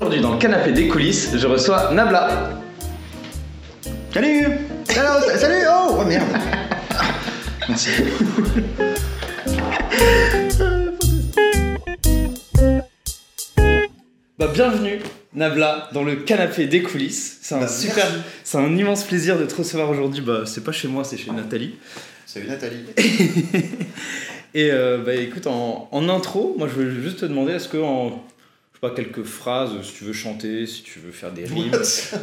Aujourd'hui, dans le canapé des coulisses, je reçois Nabla. Salut Salut Salut Oh, oh merde Merci. Bah, bienvenue, Nabla, dans le canapé des coulisses. C'est un Bah, super, c'est un immense plaisir de te recevoir aujourd'hui. Bah, c'est pas chez moi, c'est chez Nathalie. Salut Nathalie. Et euh, bah, écoute, en, en intro, moi, je veux juste te demander, est-ce que en, je sais pas, quelques phrases, si tu veux chanter, si tu veux faire des rimes,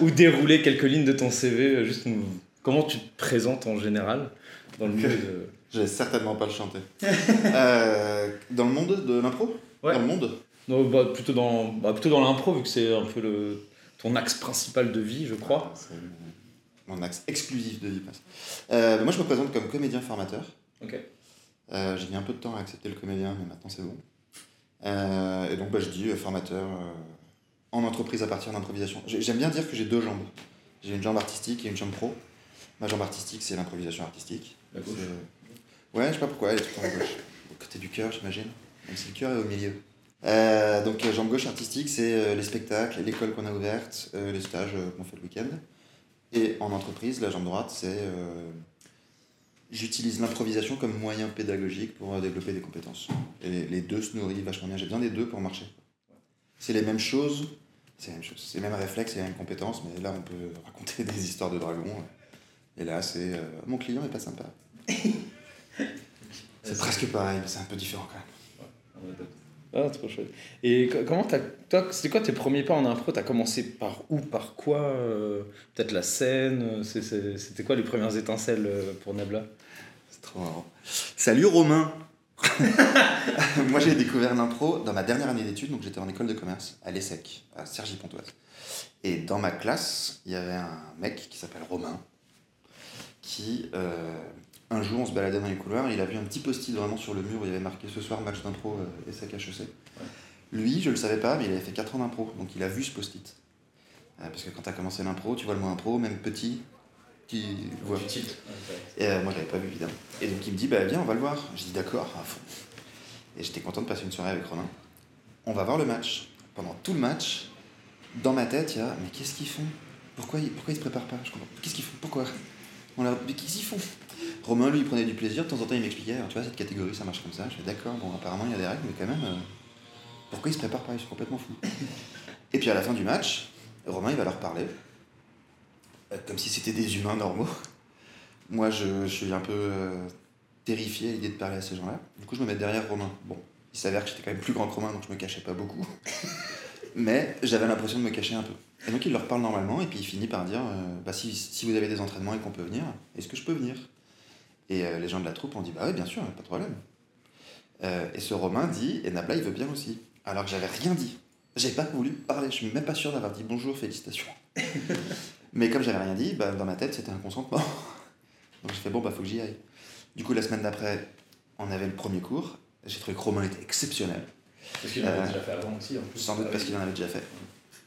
ou dérouler quelques lignes de ton CV, euh, juste nous, comment tu te présentes en général dans le milieu de... Je vais certainement pas le chanter. Euh, dans le monde de l'impro? Ouais. Dans le monde? Non, bah, plutôt dans, bah, plutôt dans l'impro, vu que c'est un peu le, ton axe principal de vie, je crois. C'est mon- axe exclusif de vie. Euh, moi, je me présente comme comédien formateur. Ok. Euh, j'ai mis un peu de temps à accepter le comédien, mais maintenant c'est bon. Euh, et donc, bah, je dis euh, formateur en entreprise à partir d'improvisation. J'ai- J'aime bien dire que j'ai deux jambes. J'ai une jambe artistique et une jambe pro. Ma jambe artistique, c'est l'improvisation artistique. La gauche. Ouais, je sais pas pourquoi, elle est tout le temps à gauche. Au côté du cœur, j'imagine. Même si le cœur est au milieu. Euh, donc, jambe gauche artistique, c'est euh, les spectacles, l'école qu'on a ouverte, euh, les stages qu'on fait le week-end. Et en entreprise, la jambe droite, c'est. J'utilise l'improvisation comme moyen pédagogique pour euh, développer des compétences. Et les, deux se nourrissent vachement bien. J'ai besoin des deux pour marcher. C'est les mêmes choses, c'est les mêmes choses, c'est les mêmes réflexes, c'est les mêmes compétences, mais là on peut raconter des histoires de dragons. Et là c'est euh, mon client est pas sympa. C'est presque pareil, mais c'est un peu différent quand même. Ah, trop chouette. Et co- comment t'as. Toi, c'était quoi tes premiers pas en impro? T'as commencé par où Par quoi euh, Peut-être la scène euh, C'était quoi les premières étincelles euh, pour Nabla? C'est trop marrant. Salut Romain Moi j'ai découvert l'impro dans ma dernière année d'études, donc j'étais en école de commerce à l'ESSEC, à Cergy-Pontoise. Et dans ma classe, il y avait un mec qui s'appelle Romain, qui un jour on se baladait dans les couloirs, et il a vu un petit post-it vraiment sur le mur où il y avait marqué ce soir match d'impro euh, ESSEC HEC. Lui, je le savais pas, mais il avait fait 4 ans d'impro, donc il a vu ce post-it. Euh, parce que quand tu as commencé l'impro, tu vois le mot impro, même petit, tu vois. Et euh, moi, je l'avais pas vu, évidemment. Et donc, il me dit, bah, viens, on va le voir. Je dis, d'accord, à fond. Et j'étais content de passer une soirée avec Romain. On va voir le match. Pendant tout le match, dans ma tête, il y a, mais qu'est-ce qu'ils font? Pourquoi ils, pourquoi ils se préparent pas? Je comprends. Qu'est-ce qu'ils font? Pourquoi? On leur... Mais qu'est-ce qu'ils font? Romain, lui, il prenait du plaisir. De temps en temps, il m'expliquait, tu vois, cette catégorie, ça marche comme ça. Je fais, d'accord, bon, apparemment, il y a des règles, mais quand même, euh, pourquoi ils se préparent pas? Ils sont complètement fous. Et puis, à la fin du match, Romain, il va leur parler. euh, comme si c'était des humains normaux. Moi, je, je suis un peu euh, terrifié à l'idée de parler à ces gens-là. Du coup, je me mets derrière Romain. Bon, il s'avère que j'étais quand même plus grand que Romain, donc je me cachais pas beaucoup. Mais j'avais l'impression de me cacher un peu. Et donc, il leur parle normalement, et puis il finit par dire euh, bah, si, si vous avez des entraînements et qu'on peut venir, est-ce que je peux venir? Et euh, les gens de la troupe ont dit bah oui, bien sûr, pas de problème. Euh, et ce Romain dit et Nabla, il veut bien aussi. Alors que j'avais rien dit. J'ai pas voulu parler, je suis même pas sûr d'avoir dit bonjour, félicitations. Mais comme j'avais rien dit, bah, dans ma tête, c'était un consentement. Donc j'ai fait bon, bah faut que j'y aille. Du coup, la semaine d'après, on avait le premier cours. J'ai trouvé que Romain était exceptionnel. Parce qu'il l'avait déjà fait avant aussi, en plus. Sans doute parce qu'il en avait déjà fait.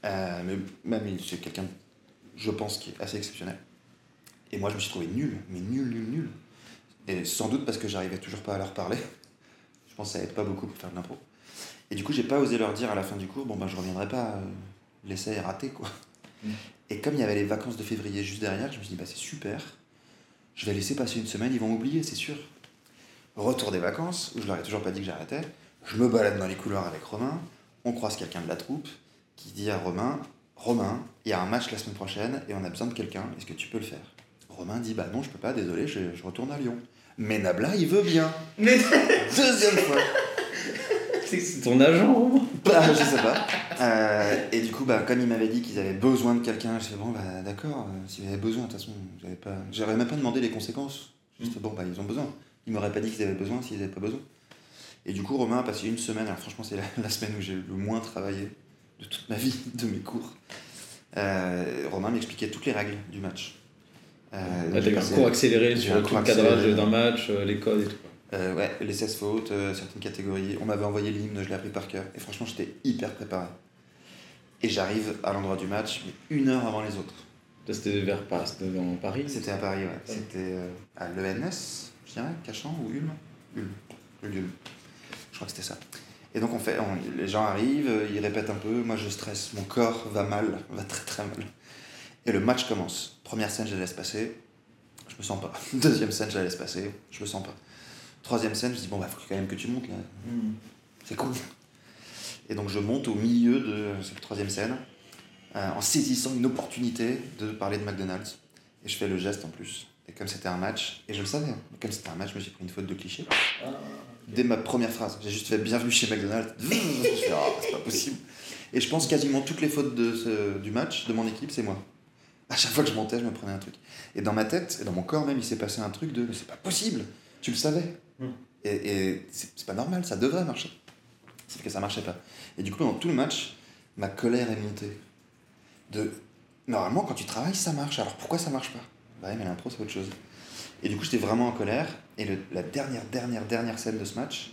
Euh, mais même, c'est quelqu'un, je pense, qui est assez exceptionnel. Et moi, je me suis trouvé nul, mais nul, nul, nul. Et sans doute parce que j'arrivais toujours pas à leur parler. Je pense que ça aide pas beaucoup pour faire de l'impro. Et du coup, j'ai pas osé leur dire à la fin du cours, bon, ben, je reviendrai pas, euh, l'essai est raté, quoi. Mm. Et comme il y avait les vacances de février juste derrière, je me suis dit, bah, c'est super. Je vais laisser passer une semaine, ils vont m'oublier, c'est sûr. Retour des vacances, où je leur ai toujours pas dit que j'arrêtais. Je me balade dans les couloirs avec Romain. On croise quelqu'un de la troupe qui dit à Romain Romain, il y a un match la semaine prochaine et on a besoin de quelqu'un. Est-ce que tu peux le faire? Romain dit Bah non, je peux pas, désolé, je, je retourne à Lyon. Mais Nabla, il veut bien. Mais Deuxième fois. c'est ton agent, Romain Bah, je sais pas. Euh, et du coup, bah, comme il m'avait dit qu'ils avaient besoin de quelqu'un, je dis bon, bah d'accord, euh, s'ils avaient besoin, de toute façon, j'avais pas. J'aurais même pas demandé les conséquences. Juste bon, bah ils ont besoin. Ils m'auraient pas dit qu'ils avaient besoin s'ils avaient pas besoin. Et du coup, Romain a passé une semaine, alors franchement, c'est la, la semaine où j'ai le moins travaillé de toute ma vie, de mes cours. Euh, Romain m'expliquait toutes les règles du match. Euh, T'as eu un cours accéléré sur le cadrage d'un match, euh, les codes et tout. Euh, ouais, les 16 fautes, euh, certaines catégories. On m'avait envoyé l'hymne, je l'ai appris par cœur. Et franchement, j'étais hyper préparé. Et j'arrive à l'endroit du match, mais une heure avant les autres. C'était vers Paris, c'était dans Paris. C'était à Paris, ouais. C'était euh, à l'ENS, je dirais, Cachan ou Ulm Ulm. Ulm. Je crois que c'était ça. Et donc on fait, on- les gens arrivent, ils répètent un peu, moi je stresse, mon corps va mal, va très très mal. Et le match commence. Première scène, je la laisse passer, je me sens pas. Deuxième scène, je la laisse passer, je me sens pas. Troisième scène, je dis bon bah faut quand même que tu montes là, c'est cool. Et donc je monte au milieu de cette troisième scène, euh, en saisissant une opportunité de parler de McDonald's. Et je fais le geste en plus. Et comme c'était un match, et je le savais, hein, mais comme c'était un match, je me suis pris une faute de cliché. Dès ma première phrase, j'ai juste fait bienvenue chez McDonald's. je fais ah, c'est pas possible. Et je pense quasiment toutes les fautes de ce- du match, de mon équipe, c'est moi. À chaque fois que je montais, je me prenais un truc. Et dans ma tête, et dans mon corps même, il s'est passé un truc de mais c'est pas possible, tu le savais. Mm. Et, et c'est pas normal, ça devrait marcher. Sauf que ça marchait pas. Et du coup, dans tout le match, ma colère est montée. De normalement, quand tu travailles, ça marche. Alors pourquoi ça marche pas? Bah ouais, mais l'impro, c'est autre chose. Et du coup, j'étais vraiment en colère. Et le- la dernière, dernière, dernière scène de ce match,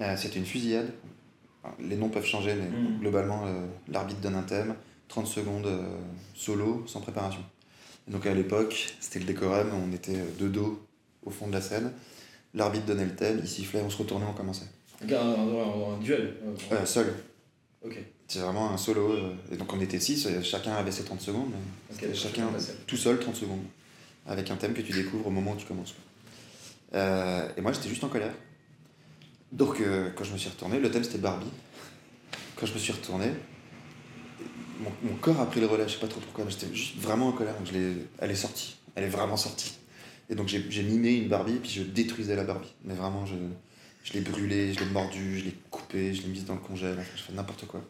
euh, c'était une fusillade. Les noms peuvent changer, mais Mm. globalement, euh, l'arbitre donne un thème, 30 secondes euh, solo, sans préparation. Et donc à l'époque, c'était le décorum, on était euh, de dos au fond de la scène. L'arbitre donnait le thème, il sifflait, on se retournait, on commençait. Un, un- un- un duel. euh, seul. Ok. C'est vraiment un solo. et donc on était 6, chacun avait ses 30 secondes. chacun tout seul 30 secondes. Avec un thème que tu découvres au moment où tu commences. Euh, et moi j'étais juste en colère. Donc euh, quand je me suis retourné, le thème c'était Barbie. Quand je me suis retourné, mon, mon corps a pris le relais, je sais pas trop pourquoi, mais j'étais juste vraiment en colère. Donc je l'ai- elle est sortie. Elle est vraiment sortie. Et donc j'ai mimé une Barbie, puis je détruisais la Barbie. Mais vraiment, je, je l'ai brûlée, je l'ai mordue, je l'ai coupée, je l'ai mise dans le congèle, enfin, je fais n'importe quoi.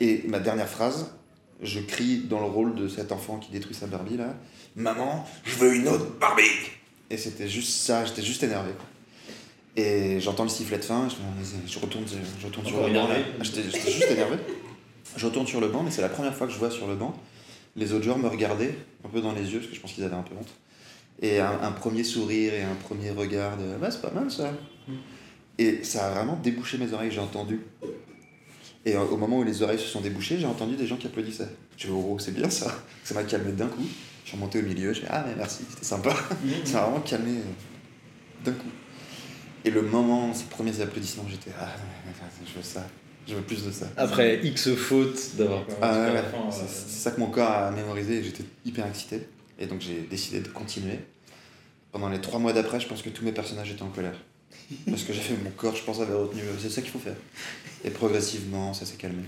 Et ma dernière phrase, je crie dans le rôle de cet enfant qui détruit sa Barbie là Maman, je veux une autre Barbie Et c'était juste ça, j'étais juste énervé. Et j'entends le sifflet de fin, je, je retourne, je retourne sur le. Ah, j'étais juste énervé. Je retourne sur le banc, mais c'est la première fois que je vois sur le banc les autres joueurs me regardaient un peu dans les yeux, parce que je pense qu'ils avaient un peu honte. Et un, premier sourire et un premier regard de bah, c'est pas mal ça. Et ça a vraiment débouché mes oreilles, j'ai entendu. Et au moment où les oreilles se sont débouchées, j'ai entendu des gens qui applaudissaient. Je me oh, c'est bien ça. Ça m'a calmé d'un coup. Je suis remonté au milieu, je fais ah, mais merci, c'était sympa. Ça m'a vraiment calmé euh, d'un coup. Et le moment, ces premiers applaudissements, j'étais ah, je veux ça, je veux plus de ça. Après X fautes d'avoir. Ah ouais, à la ouais. fin, C'est ça que mon corps a mémorisé et j'étais hyper excité. Et donc j'ai décidé de continuer. Pendant les trois mois d'après, je pense que tous mes personnages étaient en colère. Parce que j'avais mon corps, je pense, avait retenu. euh, C'est ça qu'il faut faire. Et progressivement, ça s'est calmé.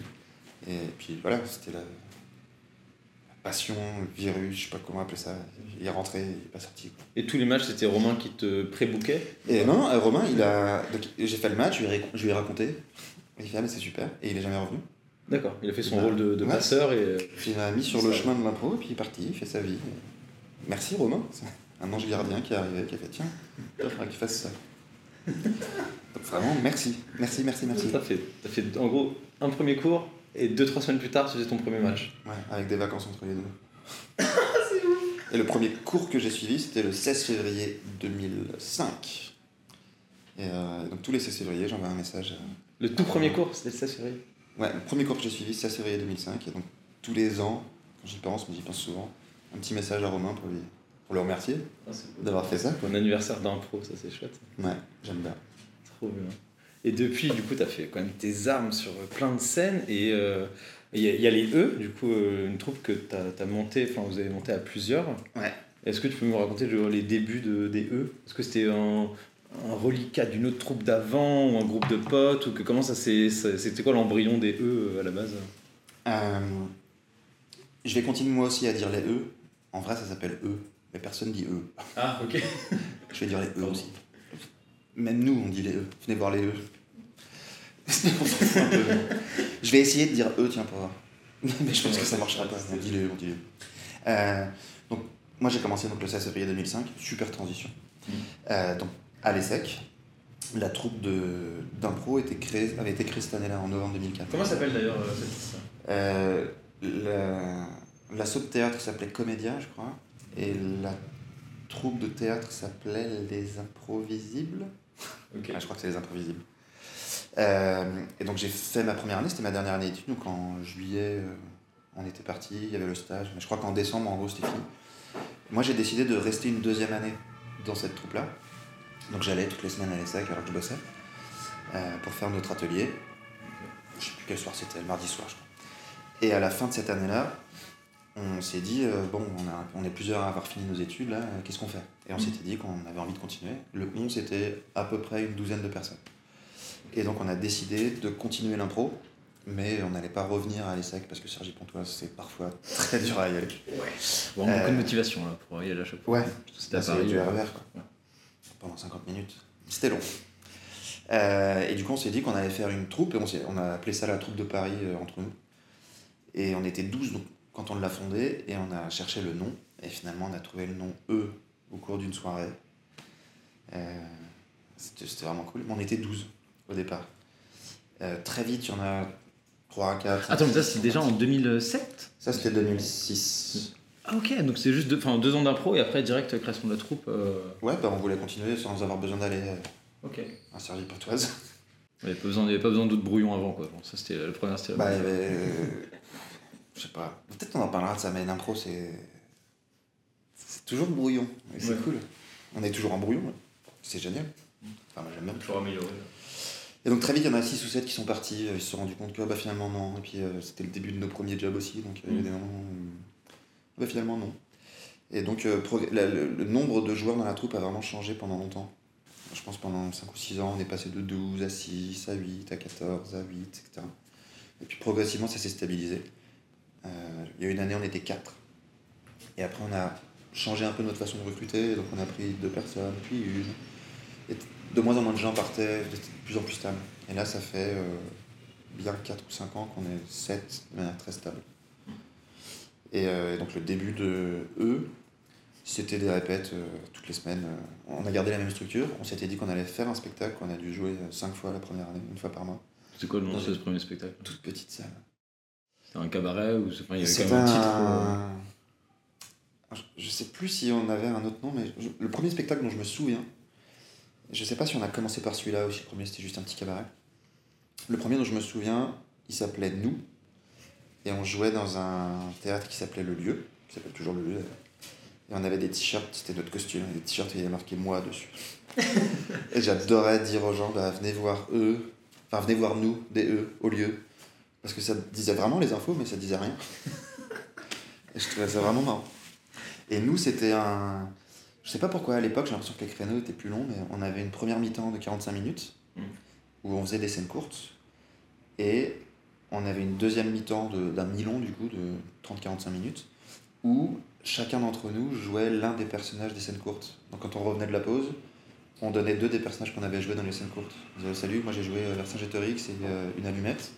Et puis voilà, c'était la... la passion, le virus, je sais pas comment appeler ça. Il est rentré, il est pas sorti. quoi. Et tous les matchs, c'était Romain qui te pré-bookait? Et non, euh, Romain, il a. J'ai fait le match, je lui ai raconté. Il fait, ah, mais c'est super. Et il est jamais revenu. D'accord, il a fait son Ouais. rôle de, de Ouais. passeur et. euh, Puis il m'a mis sur le chemin de l'impro, et puis il est parti, il fait sa vie. Merci Romain, c'est un ange gardien qui est arrivé, qui a fait tiens, il faudra qu'il fasse ça. Donc vraiment, merci, merci, merci, merci. T'as fait, t'as fait en gros un premier cours et deux trois semaines plus tard, tu faisais ton premier match. Ouais, avec des vacances entre les deux. Et le premier cours que j'ai suivi, c'était le 16 février 2005. Et euh, donc tous les 16 février, j'envoie un message. à- Le tout premier cours, c'était le 16 février. Ouais, le premier cours que j'ai suivi, 16 février 2005. Et donc tous les ans, quand j'y pense, mais j'y pense souvent, un petit message à Romain pour lui, pour le remercier Ah, d'avoir fait ça. quoi. Anniversaire d'impro, ça c'est chouette. Ouais, j'aime bien. Trop bien. Et depuis, du coup, tu as fait quand même tes armes sur plein de scènes. Et euh, il y, a- il y a les E, du coup, euh, une troupe que tu as, monté, enfin, vous avez monté à plusieurs. Ouais. Est-ce que tu peux me raconter les débuts de, des E? Est-ce que c'était un, un reliquat d'une autre troupe d'avant ou un groupe de potes ou que comment ça s'est ça- c'était quoi l'embryon des E à la base? Euh, je vais continuer moi aussi à dire les E. En vrai, ça s'appelle E, mais personne dit E. Ah ok. Je vais dire les E aussi. Même nous, on dit les E. Venez voir les E. Un peu. je vais essayer de dire E, tiens, pour voir. Mais je pense que ça marchera pas. On dit les E, on dit les E. Euh, donc, moi, j'ai commencé donc, le 16 février 2005. Super transition. Mm. Euh, donc, à l'ESSEC, la troupe de- d'impro avait été créée cette année-là, en novembre 2004. Comment s'appelle d'ailleurs euh, cette liste Euh, la, l'assaut de théâtre s'appelait Comédia, je crois. Et la troupe de théâtre s'appelait Les Improvisibles. Ok. Ah, je crois que c'est Les Improvisibles. Euh, et donc j'ai fait ma première année, c'était ma dernière année d'études. Donc en juillet, euh, on était parti, il y avait le stage. Mais je crois qu'en décembre, en gros, c'était fini. Moi, j'ai décidé de rester une deuxième année dans cette troupe-là. Donc j'allais toutes les semaines à l'ESSEC alors que je bossais euh, pour faire notre atelier. je sais plus quel soir c'était, le mardi soir, je crois. Et à la fin de cette année-là, on s'est dit, euh, bon, on, a, on est plusieurs à avoir fini nos études, là, euh, qu'est-ce qu'on fait? Et on Mhm. s'était dit qu'on avait envie de continuer. Le 11, c'était à peu près une douzaine de personnes. Et donc, on a décidé de continuer l'impro, mais on n'allait pas revenir à l'ESSEC parce que Sergi Pontoise, c'est parfois très dur à y aller. Vraiment beaucoup de Euh, motivation là, pour y aller à chaque fois. Ouais, C'était à Là, c'est Paris. du RER, quoi. Ouais. Pendant 50 minutes. C'était long. Euh, et du coup, on s'est dit qu'on allait faire une troupe, et on, on a appelé ça la troupe de Paris euh, entre nous. Et on était 12 donc, quand on l'a fondée, et on a cherché le nom, et finalement, on a trouvé le nom E au cours d'une soirée. Euh, C'était c'était vraiment cool. Mais on était 12 au départ. Euh, très vite, il y en a 3, 4. Attends, mais ça c'est déjà en 2007 Ça, c'était 2006. Ah ok, donc c'est juste deux, enfin, deux ans d'impro et après direct création de la troupe. euh, Ouais, bah, on voulait continuer sans avoir besoin d'aller euh, Ok. à Sergi Pontoise. Il n'y avait pas besoin, avait d'autres brouillons avant quoi. Bon, ça c'était la première c'était la Bah, première. euh, je sais pas. Peut-être qu'on en parlera de ça, mais l'impro, c'est. C'est toujours brouillon. Et c'est Ouais. cool. On est toujours en brouillon. ouais. C'est génial. Enfin, moi, j'aime bien. Toujours amélioré. Et donc, très vite, il y en a 6 ou 7 qui sont partis. euh, Ils se sont rendus compte que bah, finalement, non. Et puis, euh, c'était le début de nos premiers jobs aussi. Donc, euh, il y a Mm. des moments où, bah, finalement, non. Et donc, euh, le, nombre de joueurs dans la troupe a vraiment changé pendant longtemps. Je pense pendant 5 ou 6 ans, on est passé de 12 à 6, à 8, à 14, à 8, etc. Et puis progressivement, ça s'est stabilisé. Euh, il y a une année, on était 4. Et après, on a changé un peu notre façon de recruter. Donc, on a pris deux personnes, puis une. Et de moins en moins de gens partaient, de plus en plus stable. Et là, ça fait euh, bien 4 ou 5 ans qu'on est 7 de manière très stable. Et, euh, et donc, le début de eux, c'était des répètes euh, toutes les semaines. euh. On a gardé la même structure. On s'était dit qu'on allait faire un spectacle qu'on a dû jouer 5 fois la première année, une fois par mois. C'est quoi le nom de ce premier spectacle? Toute petite salle. C'était un cabaret ou enfin, il y avait quand même un titre un... Je sais plus si on avait un autre nom, mais je- le premier spectacle dont je me souviens, je sais pas si on a commencé par celui-là ou si le premier c'était juste un petit cabaret. Le premier dont je me souviens, il s'appelait Nous, et on jouait dans un théâtre qui s'appelait Le Lieu, qui s'appelle toujours Le Lieu. Et on avait des t-shirts, c'était notre costume, des t-shirts où il y avait marqué moi dessus. et j'adorais dire aux gens, bah, venez voir eux, enfin venez voir nous, des eux, au lieu. Parce que ça disait vraiment les infos, mais ça disait rien. Et je trouvais ça vraiment marrant. Et nous, c'était un. Je sais pas pourquoi à l'époque, j'ai l'impression que les créneaux étaient plus longs, mais on avait une première mi-temps de 45 minutes Mm. où on faisait des scènes courtes. Et on avait une deuxième mi-temps de- d'un mi-long, du coup, de 30-45 minutes, où chacun d'entre nous jouait l'un des personnages des scènes courtes. Donc quand on revenait de la pause, on donnait deux des personnages qu'on avait joués dans les scènes courtes. On disait Salut, moi j'ai joué euh, Vercingétorix et euh, une allumette.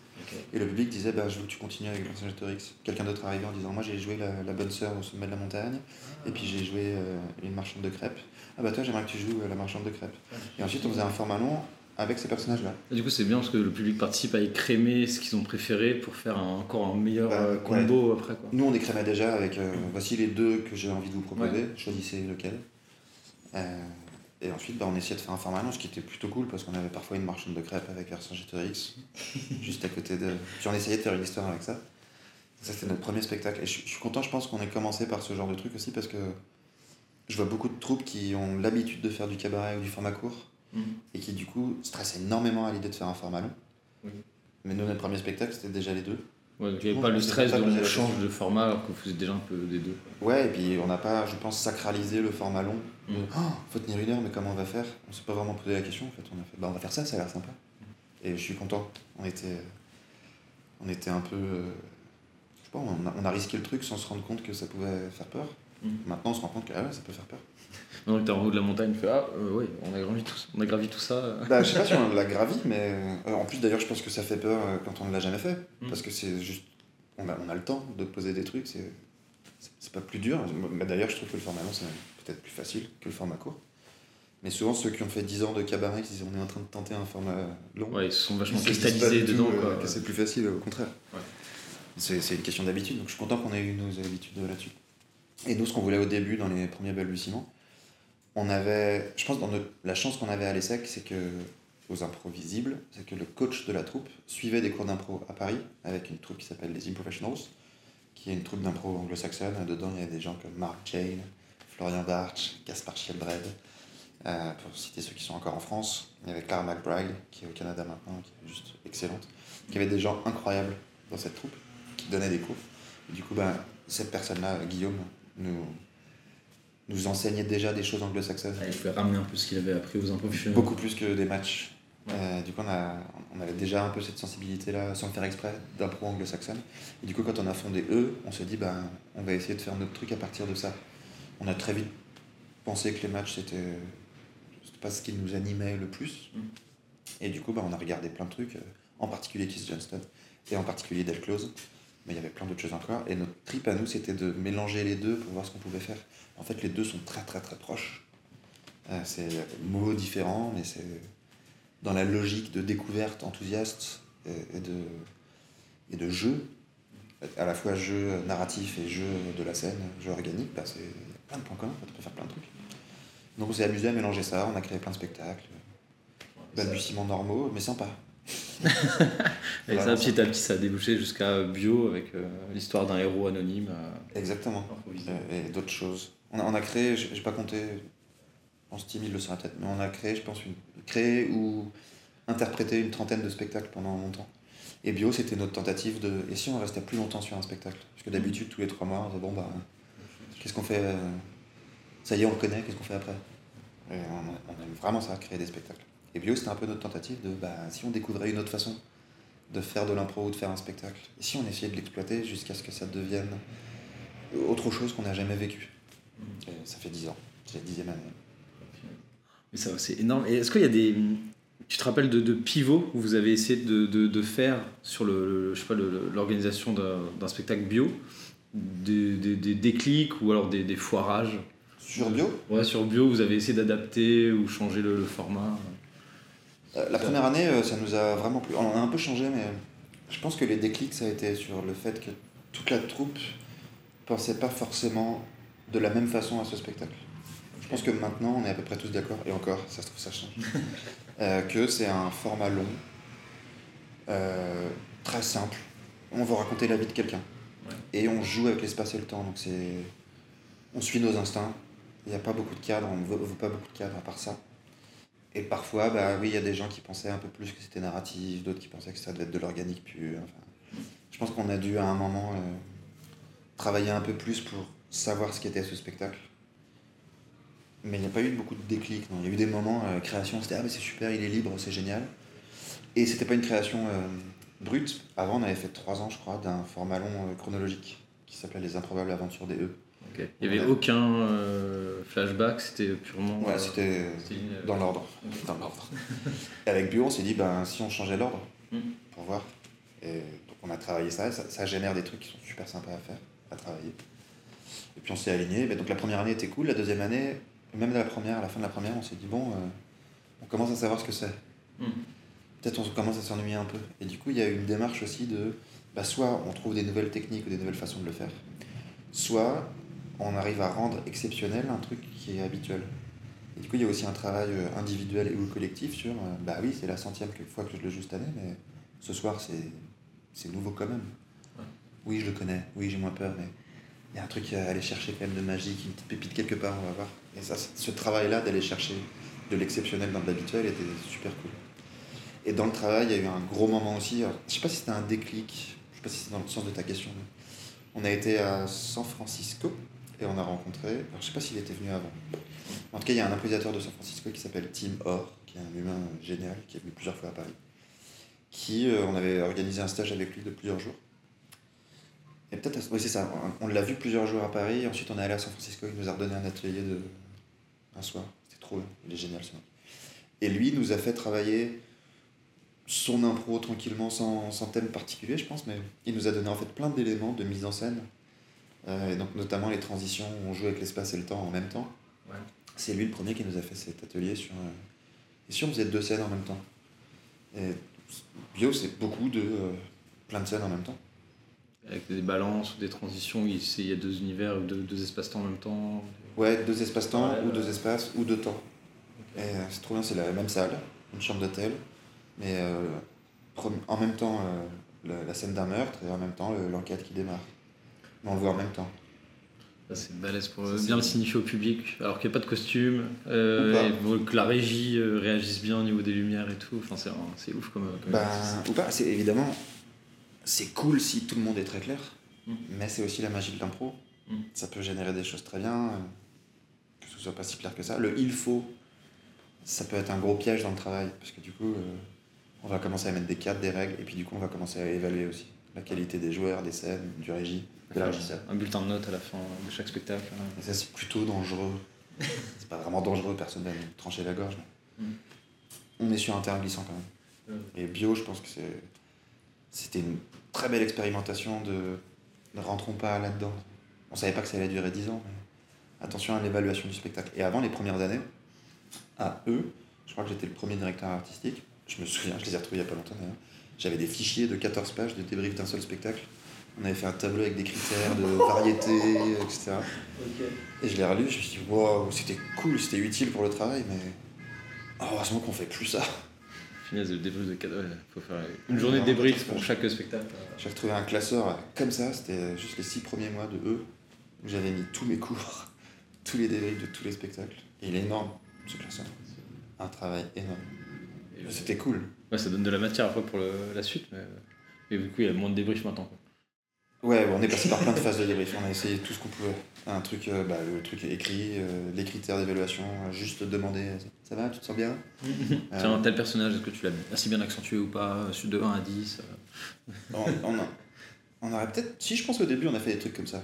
Et le public disait bah, Je veux que tu continues avec Vercingétorix. Quelqu'un d'autre arrivait en disant Moi j'ai joué la, la bonne sœur au sommet de la montagne. Et puis j'ai joué euh, une marchande de crêpes. Ah bah toi j'aimerais que tu joues euh, la marchande de crêpes. Et ensuite on faisait un format long avec ces personnages-là. Du coup, c'est bien parce que le public participe à écrémer ce qu'ils ont préféré pour faire un- encore un meilleur Bah, euh, combo après. Quoi. Nous on écrémait déjà avec euh, voici les deux que j'ai envie de vous proposer, choisissez lequel. Euh, et ensuite bah, on essayait de faire un format long, ce qui était plutôt cool parce qu'on avait parfois une marchande de crêpes avec Vercingétorix juste à côté de. Puis on essayait de faire une histoire avec ça. Ça c'était notre premier spectacle. Et je, je suis content, je pense qu'on ait commencé par ce genre de truc aussi parce que je vois beaucoup de troupes qui ont l'habitude de faire du cabaret ou du format court Mhm. et qui du coup stressent énormément à l'idée de faire un format long. Oui. Mais nous, notre premier spectacle, c'était déjà les deux. Ouais, donc il n'y avait pas le stress de on change de format alors que vous faisiez déjà un peu des deux. Ouais, et puis on n'a pas, je pense, sacralisé le format long. De, Mhm. Oh, faut tenir une heure, mais comment on va faire? On s'est pas vraiment posé la question en fait. On a fait, bah on va faire ça, ça a l'air sympa. Et je suis content. On était, on était un peu, euh, je sais pas, on a, on a risqué le truc sans se rendre compte que ça pouvait faire peur. Mhm. Maintenant, on se rend compte que ah ouais, ça peut faire peur. Donc t'es en haut de la montagne, tu fais Ah, euh, oui, on a gravi tout, on a gravi tout ça. Bah, je sais pas si on l'a gravi, mais euh, en plus d'ailleurs, je pense que ça fait peur euh, quand on ne l'a jamais fait, Mhm. parce que c'est juste, on a, on a le temps de poser des trucs, c'est, c'est, c'est pas plus dur. Mais d'ailleurs, je trouve que le format long c'est peut-être plus facile que le format court. Mais souvent, ceux qui ont fait 10 ans de cabaret, qui disent on est en train de tenter un format long, Ouais, ils se sont vachement ils cristallisés tout, dedans. euh, Quoi. que c'est plus facile, au contraire. Ouais. C'est, c'est une question d'habitude, donc je suis content qu'on ait eu nos habitudes là-dessus. Et nous, ce qu'on voulait au début, dans les premiers balbutiements, on avait, je pense, dans notre- la chance qu'on avait à l'ESSEC, c'est que, aux improvisibles, c'est que le coach de la troupe suivait des cours d'impro à Paris, avec une troupe qui s'appelle les Improfessionals, qui est une troupe d'impro anglo-saxonne. Dedans, il y a des gens comme Mark Jane, Florian Bartsch, Gaspard Schielbred, euh, pour citer ceux qui sont encore en France. Il y avait Clara McBride, qui est au Canada maintenant, qui est juste excellente. qu'il y avait des gens incroyables dans cette troupe qui donnaient des cours. Du coup, ben, cette personne-là, Guillaume, nous, nous enseignait déjà des choses anglo-saxonnes. il pouvait ramener un peu ce qu'il avait appris aux impôts Beaucoup plus que des matchs. Euh, du coup, on, a, on avait déjà un peu cette sensibilité-là, sans le faire exprès, d'impro anglo-saxonne. Et du coup, quand on a fondé eux, on s'est dit, ben, on va essayer de faire notre truc à partir de ça. On a très vite pensé que les matchs, c'était pas ce qui nous animait le plus. Mm. Et du coup, ben, on a regardé plein de trucs, euh, en particulier Keith Johnston, et en particulier Del Close. Mais il y avait plein d'autres choses encore. Et notre trip à nous, c'était de mélanger les deux pour voir ce qu'on pouvait faire. En fait, les deux sont très très très proches. Euh, c'est mots différents, mais c'est dans la logique de découverte enthousiaste et, de, et de jeu, à la fois jeu narratif et jeu de la scène, jeu organique, bah c'est plein de points communs, on peut faire plein de trucs. Donc on s'est amusé à mélanger ça, on a créé plein de spectacles, balbutiements normaux, mais sympa. Et ça, petit à petit, ça a débouché jusqu'à Bio avec euh, l'histoire d'un héros anonyme. Euh, Exactement. et d'autres choses. On a, on a créé, j'ai pas compté, en Steam, il le sera peut-être, mais on a créé, je pense, une, créé ou interprété une trentaine de spectacles pendant longtemps. Et Bio, c'était notre tentative de. Et si on restait plus longtemps sur un spectacle? Parce que d'habitude, tous les trois mois, on disait, bon, bah, qu'est-ce qu'on fait euh, Ça y est, on le connaît, qu'est-ce qu'on fait après? Et on, aime vraiment ça, créer des spectacles. Et Bio, c'était un peu notre tentative de, bah, si on découvrait une autre façon de faire de l'impro ou de faire un spectacle, et si on essayait de l'exploiter jusqu'à ce que ça devienne autre chose qu'on n'a jamais vécu. ça fait dix ans, c'est la dixième année. Mais ça, c'est énorme. Et est-ce qu'il y a des. Tu te rappelles de, de pivots où vous avez essayé de, de, de faire sur le, je sais pas, l'organisation d'un spectacle bio? Des, des, des, déclics ou alors des, des foirages? Sur bio? Ouais, sur bio, vous avez essayé d'adapter ou changer le, format? La première année, euh, ça nous a vraiment plu. On a un peu changé, mais je pense que les déclics, ça a été sur le fait que toute la troupe pensait pas forcément de la même façon à ce spectacle. Je pense que maintenant, on est à peu près tous d'accord, et encore, ça se trouve, ça change, euh, que c'est un format long, euh, très simple. On va raconter la vie de quelqu'un. Et on joue avec l'espace et le temps, donc c'est... On suit nos instincts. Il n'y a pas beaucoup de cadres, on ne veut, pas beaucoup de cadres à part ça. Et parfois, bah oui, il y a des gens qui pensaient un peu plus que c'était narratif, d'autres qui pensaient que ça devait être de l'organique pur. Je pense qu'on a dû à un moment euh, travailler un peu plus pour savoir ce qu'était ce spectacle mais il n'y a pas eu beaucoup de déclic. Il y a eu des moments, euh, création, c'était ah mais c'est super, il est libre, c'est génial. Et c'était pas une création euh, brute. Avant, on avait fait trois ans, je crois, d'un format long euh, chronologique qui s'appelait Les improbables aventures des E. Il n'y avait aucun flashback, c'était purement. Ouais, c'était dans l'ordre. Dans l'ordre. avec Bio, on s'est dit, ben, si on changeait l'ordre, mm. pour voir. Et donc on a travaillé ça, ça, ça, génère des trucs qui sont super sympas à faire, à travailler. Et puis on s'est aligné. donc la première année était cool, la deuxième année, même la première, à la fin de la première, on s'est dit, bon, euh, on commence à savoir ce que c'est. Hmm. Peut-être on commence à s'ennuyer un peu. Et du coup, il y a une démarche aussi de, bah, soit on trouve des nouvelles techniques ou des nouvelles façons de le faire, soit on arrive à rendre exceptionnel un truc qui est habituel. Et du coup, il y a aussi un travail euh, individuel ou collectif sur, euh, bah oui, c'est la centième fois que je le joue cette année, mais ce soir, c'est nouveau quand même. Oui, je le connais, oui, j'ai moins peur, mais il y a un truc à aller chercher quand même de magique, une petite pépite quelque part, on va voir. Et ça, ce travail-là d'aller chercher de l'exceptionnel dans l'habituel était super cool. Et dans le travail, il y a eu un gros moment aussi. Je je sais pas si c'était un déclic, je sais pas si c'est dans le sens de ta question. on a été à San Francisco et on a rencontré. Alors, je sais pas s'il était venu avant. En tout cas, il y a un improvisateur de San Francisco qui s'appelle Tim Orr, qui est un humain génial, qui est venu plusieurs fois à Paris. Qui, euh, on avait organisé un stage avec lui de plusieurs jours. Et peut-être, oui, c'est ça. On, l'a vu plusieurs jours à Paris. Ensuite, on est allé à San Francisco. Il nous a redonné un atelier de un soir. C'était trop bien. Il est génial, ce mec. Et lui nous a fait travailler son impro tranquillement, sans, sans, thème particulier, je pense, mais il nous a donné en fait plein d'éléments de mise en scène. Euh, et donc, notamment les transitions où on joue avec l'espace et le temps en même temps. C'est lui le premier qui nous a fait cet atelier sur. Euh, et si on faisait deux scènes en même temps Et Bio, c'est beaucoup de. Euh, plein de scènes en même temps avec des balances ou des transitions, il y a deux univers ou deux, deux espaces-temps en même temps Ouais, deux espaces-temps ou deux espaces ou deux temps. Et c'est trop bien, c'est la même salle, une chambre d'hôtel, mais en même temps la, scène d'un meurtre et en même temps l'enquête qui démarre. Voit en même temps. C'est balèze pour bien le signifier au public, alors qu'il n'y a pas de costume, euh, et que la régie euh, réagisse bien au niveau des lumières et tout. Enfin, c'est ouf comme. Ben, ou pas, c'est évidemment, c'est cool si tout le monde est très clair, mm. mais c'est aussi la magie de l'impro. Mm. Ça peut générer des choses très bien, euh, que ce soit pas si clair que ça. Le il faut, ça peut être un gros piège dans le travail, parce que du coup, on va commencer à mettre des cadres, des règles, et puis du coup, on va commencer à évaluer aussi la qualité des joueurs, des scènes, du régie. Un bulletin de notes à la fin de chaque spectacle. Et ça, c'est plutôt dangereux. c'est pas vraiment dangereux, personne va nous trancher la gorge. Mm. On est sur un terrain glissant quand même. Mm. Et bio, je pense que c'est, c'était une très belle expérimentation de ne rentrons pas là-dedans. On savait pas que ça allait durer 10 ans, mais attention à l'évaluation du spectacle. Et avant les premières années, à eux, je crois que j'étais le premier directeur artistique. Je me souviens, je les ai retrouvés il n'y a pas longtemps J'avais des fichiers de 14 pages de débrief d'un seul spectacle on avait fait un tableau avec des critères de variété, etc. Et je l'ai relu, je me suis dit, wow, c'était cool, c'était utile pour le travail, mais heureusement qu'on fait plus ça. Finesse de débrief de cadeau, il faut faire une journée de débrief pour chaque spectacle. J'ai retrouvé un classeur comme ça, c'était juste les six premiers mois de E, où j'avais mis tous mes cours, tous les débriefs de tous les spectacles. Et il est énorme, ce classeur. Un travail énorme. C'était cool. Ouais, ça donne de la matière après pour la suite, mais, mais du coup, il y a moins de débriefs maintenant. Ouais, on est passé par plein de phases de débrief. On a essayé tout ce qu'on pouvait. Un truc, euh, bah, le truc écrit, euh, les critères d'évaluation, euh, juste demander ça va, tu te sens bien? Tiens, tel personnage, est-ce que tu l'as assez bien accentué ou pas De 1 à 10 on, on, on, aurait peut-être. Si, je pense qu'au début, on a fait des trucs comme ça.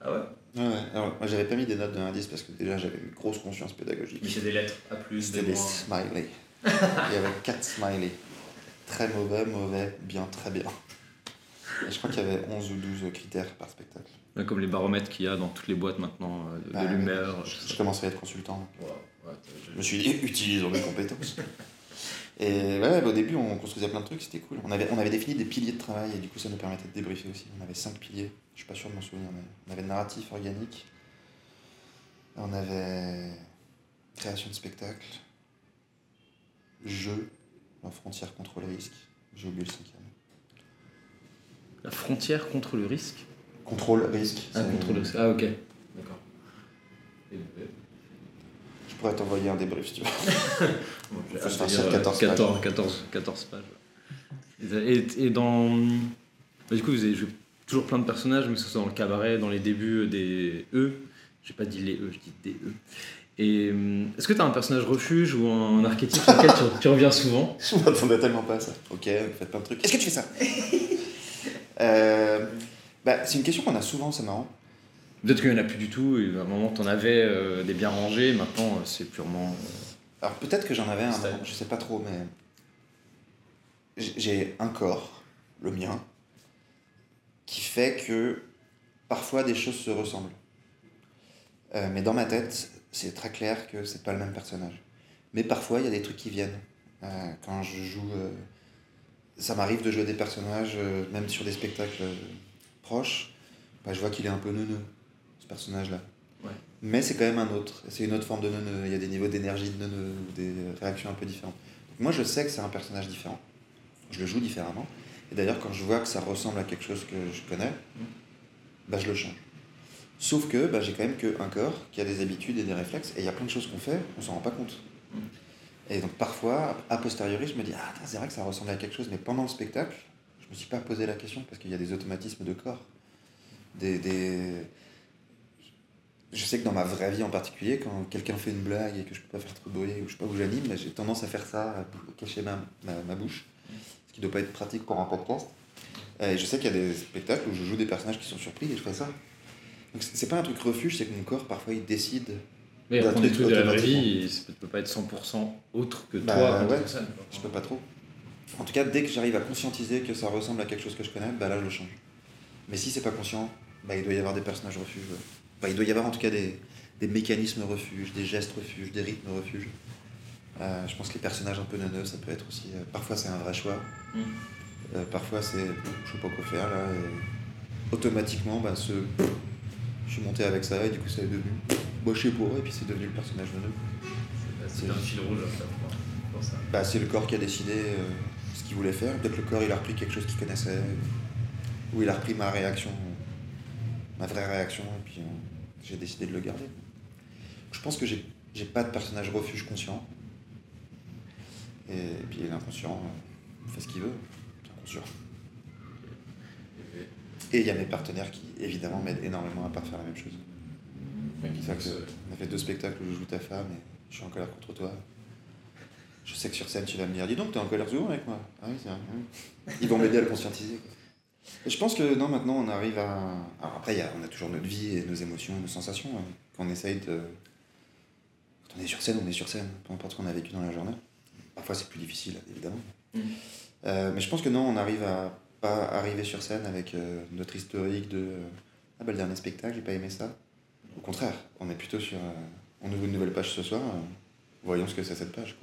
Ah ouais? Ouais, alors moi j'avais pas mis des notes de 1 à 10 parce que déjà j'avais une grosse conscience pédagogique. Mais c'est des lettres, A plus, C'était des smileys. Il y avait 4 smileys. Très mauvais, mauvais, bien, très bien je crois qu'il y avait 11 ou 12 critères par spectacle. Comme les baromètres qu'il y a dans toutes les boîtes maintenant, euh, de, bah, l'humeur. Je, commencerai à être consultant. je me suis dit, utilisons mes compétences. Et ouais, bah, au début, on construisait plein de trucs, c'était cool. On avait, on avait défini des piliers de travail et du coup, ça nous permettait de débriefer aussi. On avait cinq piliers, je suis pas sûr de m'en souvenir, mais on avait narratif organique, on avait création de spectacle, jeu, frontière contre le risque, j'ai oublié le cinquième. La frontière contre le risque Contrôle risque. Ah, contrôle risque. Ah, ok. D'accord. Je pourrais t'envoyer un débrief si tu veux. Il faut se 14, 14, 14, 14, pages. Et, et dans. Bah, du coup, vous avez joué toujours plein de personnages, mais que ce soit dans le cabaret, dans les débuts des E. J'ai pas dit les E, je dis des E. Et hum, est-ce que tu as un personnage refuge ou un archétype sur lequel tu, reviens souvent? Je m'attendais tellement pas à ça. Ok, faites plein de trucs. Est-ce que tu fais ça? Euh, bah, C'est une question qu'on a souvent, c'est marrant. Peut-être qu'il n'y en a plus du tout, et à un moment tu en avais euh, des bien rangés, maintenant euh, c'est purement. Alors peut-être que j'en avais un, je sais pas trop, mais. J'ai un corps, le mien, qui fait que parfois des choses se ressemblent. mais dans ma tête, c'est très clair que c'est pas le même personnage. Mais parfois, il y a des trucs qui viennent. quand je joue ça m'arrive de jouer des personnages, euh, même sur des spectacles euh, proches, bah, je vois qu'il est un peu neuneux, ce personnage-là. Mais c'est quand même un autre. C'est une autre forme de neuneux. Il y a des niveaux d'énergie de neuneux ou des réactions un peu différentes. moi, je sais que c'est un personnage différent. Je le joue différemment. Et d'ailleurs, quand je vois que ça ressemble à quelque chose que je connais, mm. bah, je le change. Sauf que bah, j'ai quand même qu'un corps qui a des habitudes et des réflexes. Et il y a plein de choses qu'on fait, on s'en rend pas compte. Et donc parfois, a posteriori, je me dis, ah, c'est vrai que ça ressemble à quelque chose, mais pendant le spectacle, je me suis pas posé la question parce qu'il y a des automatismes de corps. Des, des... Je sais que dans ma vraie vie en particulier, quand quelqu'un fait une blague et que je peux pas faire trop de bruit ou je sais pas où j'anime, j'ai tendance à faire ça, à cacher ma, ma, bouche, ce qui doit pas être pratique pour un podcast. Et je sais qu'il y a des spectacles où je joue des personnages qui sont surpris et je fais ça. Donc c'est pas un truc refuge, c'est que mon corps parfois il décide apprendre des trucs de la vie, ça peut pas être 100% autre que bah, toi. Ouais, je peux pas trop. En tout cas, dès que j'arrive à conscientiser que ça ressemble à quelque chose que je connais, bah là je le change. Mais si c'est pas conscient, bah, il doit y avoir des personnages refuges. Bah, il doit y avoir en tout cas des, des mécanismes refuges, des gestes refuges, des rythmes refuges. Euh, je pense que les personnages un peu neuneux, ça peut être aussi. Euh, parfois c'est un vrai choix. Mm. Euh, parfois c'est. Je sais pas quoi faire là. automatiquement, bah, ce, je suis monté avec ça et du coup ça est devenu moché pour eux et puis c'est devenu le personnage de C'est un fil rouge pour ça. Bah, c'est le corps qui a décidé euh, ce qu'il voulait faire. Peut-être le corps il a repris quelque chose qu'il connaissait ou il a repris ma réaction, ma vraie réaction et puis j'ai décidé de le garder. Je pense que j'ai j'ai pas de personnage refuge conscient. Et, puis l'inconscient euh, fait ce qu'il veut, c'est inconscient. Et il y a mes partenaires qui, évidemment, m'aident énormément à pas faire la même chose. on a fait deux spectacles où je joue ta femme et je suis en colère contre toi. Je sais que sur scène, tu vas me dire, dis donc, t'es en colère souvent avec moi. Ah oui, c'est vrai. Ils vont m'aider à le conscientiser. Et je pense que non, maintenant, on arrive à. Alors après, y a, on a toujours notre vie et nos émotions, nos sensations. Hein, qu'on essaye de. Quand on est sur scène, on est sur scène, peu importe ce qu'on a vécu dans la journée. Parfois, c'est plus difficile, évidemment. Mm. Euh, mais je pense que non, on arrive à pas arriver sur scène avec euh, notre historique de euh, Ah, bah le dernier spectacle, j'ai pas aimé ça. Au contraire, on est plutôt sur On ouvre une nouvelle page ce soir, voyons ce que c'est cette page.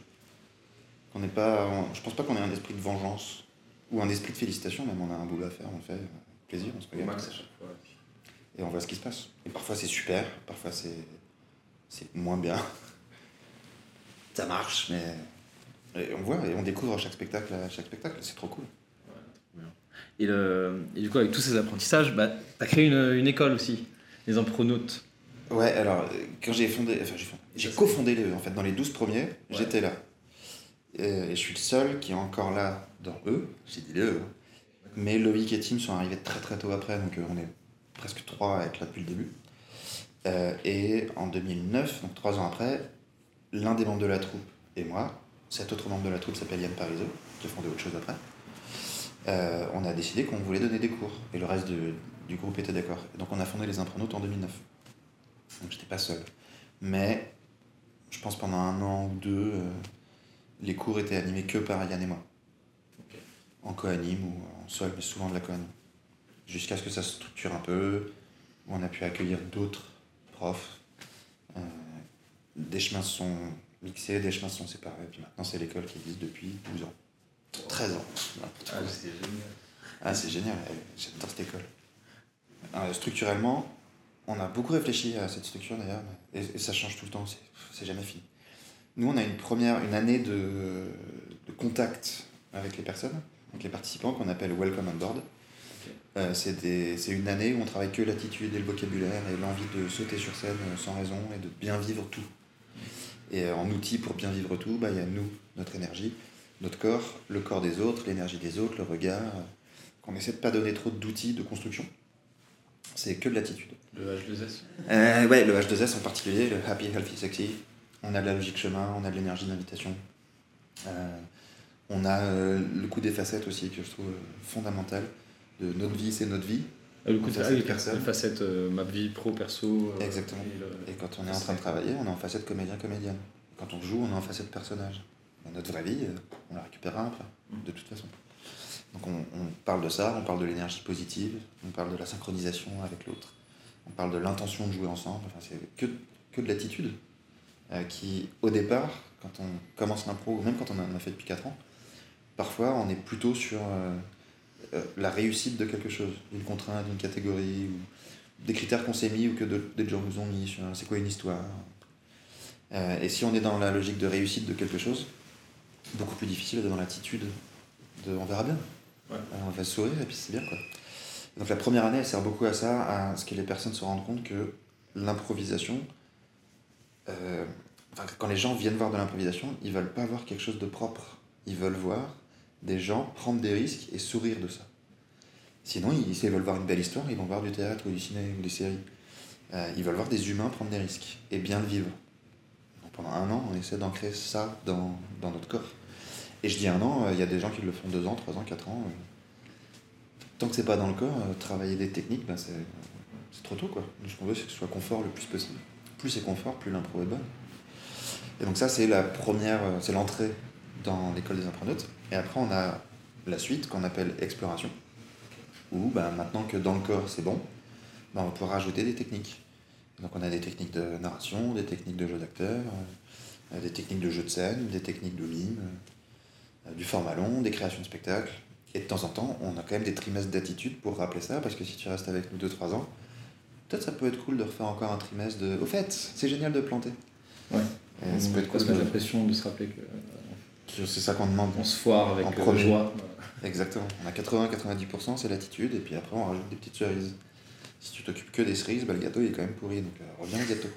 On n'est pas, je pense pas qu'on ait un esprit de vengeance ou un esprit de félicitation, même on a un boulot à faire, on le fait, plaisir, on se regarde. Et on voit ce qui se passe. Et parfois c'est super, parfois c'est, c'est moins bien. Ça marche, mais on voit et on découvre chaque spectacle, chaque spectacle, c'est trop cool. Et, le, et, du coup, avec tous ces apprentissages, bah, tu as créé une, une, école aussi, les impronautes. Ouais, alors, quand j'ai fondé, enfin, j'ai cofondé les, en fait, dans les 12 premiers, j'étais là. Et, je suis le seul qui est encore là dans eux, j'ai dit les eux. Mais Loïc et Tim sont arrivés très très tôt après, donc euh, on est presque trois à être là depuis le début. Euh, et en 2009, donc trois ans après, l'un des membres de la troupe et moi, cet autre membre de la troupe s'appelle Yann Parizeau, qui a fondé autre chose après, euh, on a décidé qu'on voulait donner des cours. Et le reste du groupe était d'accord. Donc on a fondé les impronautes en 2009. Donc j'étais pas seul. Mais je pense pendant un an ou deux, les cours étaient animés que par Yann et moi. En co-anime ou en sol, mais souvent de la co-anime. Jusqu'à ce que ça se structure un peu, où on a pu accueillir d'autres profs. Euh, des chemins sont mixés, des chemins sont séparés. Puis maintenant, c'est l'école qui existe depuis 12 ans. 13 ans. Ah, c'est génial. Ah, c'est génial. J'adore cette école. Euh, structurellement, on a beaucoup réfléchi à cette structure d'ailleurs, et, ça change tout le temps, c'est jamais fini. Nous, on a une première, une année de, de contact avec les personnes, avec les participants, qu'on appelle Welcome on Board. Euh, c'est une année où on travaille que l'attitude et le vocabulaire et l'envie de sauter sur scène sans raison et de bien vivre tout. Et en outil pour bien vivre tout, bah, il y a nous, notre énergie, notre corps, le corps des autres, l'énergie des autres, le regard, qu'on essaie de pas donner trop d'outils de construction. C'est que de l'attitude. Le H2S euh, Ouais, le H2S en particulier, le Happy, Healthy, Sexy. On a de la logique chemin, on a de l'énergie d'invitation. Euh, on a euh, le coup des facettes aussi, que je trouve euh, fondamental. De notre vie, c'est notre vie. le coup des facettes, facette, ma vie pro, perso. Exactement. Et, quand on est en train de travailler, on est en facette comédien-comédienne. Quand on joue, on est en facette personnage. Notre vraie vie, on la récupérera après, de toute façon. Donc on, on, parle de ça, on parle de l'énergie positive, on parle de la synchronisation avec l'autre, on parle de l'intention de jouer ensemble, enfin, c'est que, que de l'attitude. Euh, qui, au départ, quand on commence l'impro, ou même quand on en a fait depuis 4 ans, parfois on est plutôt sur euh, euh, la réussite de quelque chose, d'une contrainte, d'une catégorie, ou des critères qu'on s'est mis ou que des gens nous ont mis sur c'est quoi une histoire? et si on est dans la logique de réussite de quelque chose, beaucoup plus difficile dans l'attitude de on verra bien. on va sourire et puis c'est bien quoi. Donc la première année, elle sert beaucoup à ça, à ce que les personnes se rendent compte que l'improvisation, euh, quand les gens viennent voir de l'improvisation, ils veulent pas voir quelque chose de propre. Ils veulent voir des gens prendre des risques et sourire de ça. Sinon, ils, s'ils veulent voir une belle histoire, ils vont voir du théâtre ou du cinéma ou des séries. Euh, ils veulent voir des humains prendre des risques et bien le vivre. Pendant un an, on essaie d'ancrer ça dans, dans, notre corps. Et je dis un an, euh, il y a des gens qui le font deux ans, trois ans, quatre ans. tant que c'est pas dans le corps, travailler des techniques, ben c'est, trop tôt. Quoi. Ce qu'on veut, c'est que ce soit confort le plus possible plus c'est confort, plus l'impro est bonne. Et donc ça, c'est la première, euh, c'est l'entrée dans l'école des impronautes. Et après, on a la suite qu'on appelle exploration, où ben, maintenant que dans le corps c'est bon, ben, on va pouvoir rajouter des techniques. Donc on a des techniques de narration, des techniques de jeu d'acteur, euh, des techniques de jeu de scène, des techniques de mime, euh, du format long, des créations de spectacles. Et de temps en temps, on a quand même des trimestres d'attitude pour rappeler ça, parce que si tu restes avec nous 2-3 ans, peut-être ça peut être cool de refaire encore un trimestre de. Au fait, c'est génial de planter. Ouais. ça peut être cool. de... l'impression de se rappeler que. C'est ça qu'on demande. On se foire avec en euh, joie. Exactement. On a 80-90%, c'est l'attitude, et puis après on rajoute des petites cerises. Si tu t'occupes que des cerises, bah, le gâteau il est quand même pourri, donc euh, reviens au gâteau.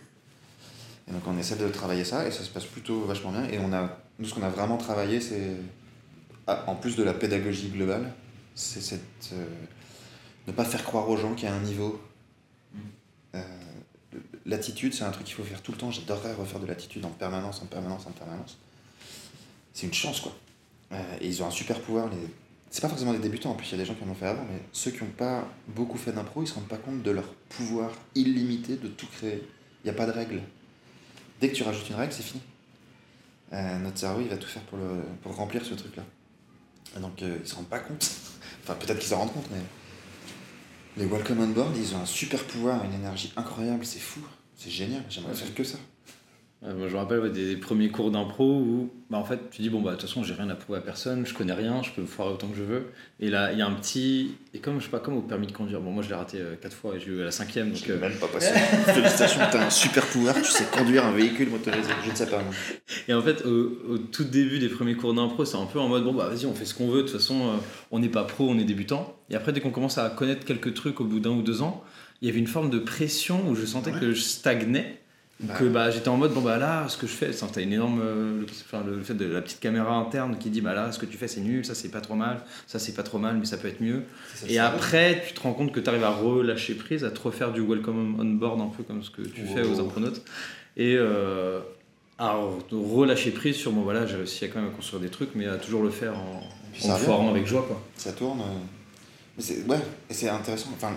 Et donc on essaie de travailler ça et ça se passe plutôt vachement bien. Et on a, nous, ce qu'on a vraiment travaillé, c'est, ah, en plus de la pédagogie globale, c'est cette, euh, ne pas faire croire aux gens qu'il y a un niveau. Euh, l'attitude, c'est un truc qu'il faut faire tout le temps. J'adorerais refaire de l'attitude en permanence, en permanence, en permanence. C'est une chance, quoi. Euh, et ils ont un super pouvoir. Les... C'est pas forcément des débutants, en plus, il y a des gens qui en ont fait avant, mais ceux qui n'ont pas beaucoup fait d'impro, ils se rendent pas compte de leur pouvoir illimité de tout créer. Il n'y a pas de règle. Dès que tu rajoutes une règle, c'est fini. Euh, notre cerveau, il va tout faire pour, le, pour remplir ce truc-là. Donc, euh, ils se rendent pas compte. enfin, peut-être qu'ils s'en rendent compte, mais. Les Welcome on Board, ils ont un super pouvoir, une énergie incroyable, c'est fou. C'est génial, j'aimerais faire que ça. Moi, je me rappelle ouais, des premiers cours d'impro où bah, en fait tu dis bon bah de toute façon j'ai rien à prouver à personne, je connais rien, je peux me foirer autant que je veux. Et là il y a un petit et comme je sais pas comme au permis de conduire. Bon moi je l'ai raté euh, quatre fois et j'ai eu la cinquième donc. euh, Même pas possible. Félicitations, t'as un super pouvoir, tu sais conduire un véhicule motorisé. Je ne sais pas. moi. Et en fait, au, au tout début des premiers cours d'impro, c'est un peu en mode bon, bah vas-y, on fait ce qu'on veut, de toute façon, euh, on n'est pas pro, on est débutant. Et après, dès qu'on commence à connaître quelques trucs au bout d'un ou deux ans, il y avait une forme de pression où je sentais Ouais. que je stagnais. Bah que ouais. bah, j'étais en mode bon bah là ce que je fais c'est t'as une énorme euh, le, enfin, le fait de la petite caméra interne qui dit bah là ce que tu fais c'est nul ça c'est pas trop mal ça c'est pas trop mal mais ça peut être mieux ça, et après tu te rends compte que tu arrives à relâcher prise à te refaire du welcome on board un peu comme ce que tu Wow. fais aux impronautes et euh, à relâcher prise sur bon voilà j'ai réussi à quand même à construire des trucs mais à toujours le faire en, en foirant avec joie quoi Ça tourne. euh, mais c'est- ouais, et c'est intéressant. Enfin,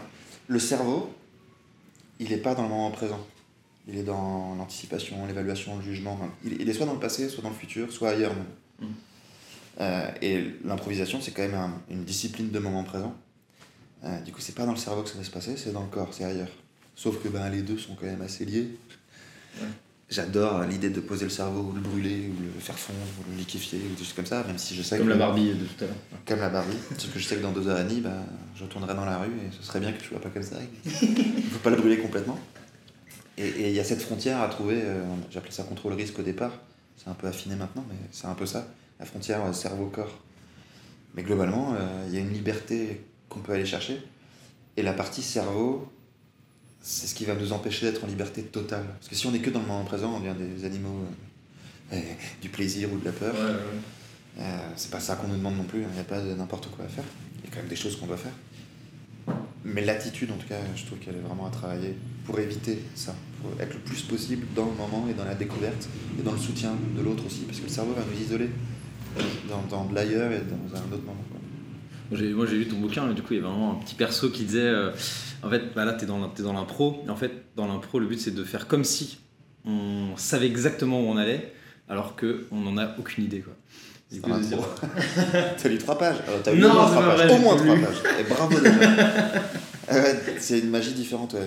le cerveau, il n'est pas dans le moment présent. Il est dans l'anticipation, l'évaluation, le jugement. Il, il est soit dans le passé, soit dans le futur, soit ailleurs même. Mm. Euh, et l'improvisation, c'est quand même un- une discipline de moment présent. Euh, du coup, c'est pas dans le cerveau que ça va se passer, c'est dans le corps, c'est ailleurs. Sauf que ben, les deux sont quand même assez liés. Ouais. J'adore l'idée de poser le cerveau, ou le brûler, ou le faire fondre, ou le liquéfier, ou des choses comme ça, même si je sais comme que la Barbie de tout à l'heure comme la Barbie, sauf que je sais que dans deux heures et demie, bah, je retournerai dans la rue et ce serait bien que je sois pas comme ça. Il faut pas la brûler complètement. Et il y a cette frontière à trouver, euh, j'appelais ça contrôle risque au départ, c'est un peu affiné maintenant, mais c'est un peu ça, la frontière euh, cerveau-corps. Mais globalement, euh, il y a une liberté qu'on peut aller chercher, et la partie cerveau, c'est ce qui va nous empêcher d'être en liberté totale. Parce que si on est que dans le moment présent, on devient des animaux euh, du plaisir ou de la peur. Euh, c'est pas ça qu'on nous demande non plus, il n'y a pas n'importe quoi à faire. Il y a quand même des choses qu'on doit faire. Mais l'attitude, en tout cas, je trouve qu'elle est vraiment à travailler pour éviter ça, être le plus possible dans le moment et dans la découverte et dans le soutien de l'autre aussi, parce que le cerveau va nous isoler dans, dans de l'ailleurs et dans un autre moment. quoi. Moi, j'ai- lu ton bouquin, et du coup il y avait vraiment un petit perso qui disait euh, en fait bah là t'es dans, t'es dans l'impro, et en fait dans l'impro le but c'est de faire comme si on savait exactement où on allait, alors qu'on n'en a aucune idée quoi. T'as lu trois pages Alors, t'as lu Non, au moins trois pages. Et bravo déjà. Ah ouais, c'est une magie différente. ouais.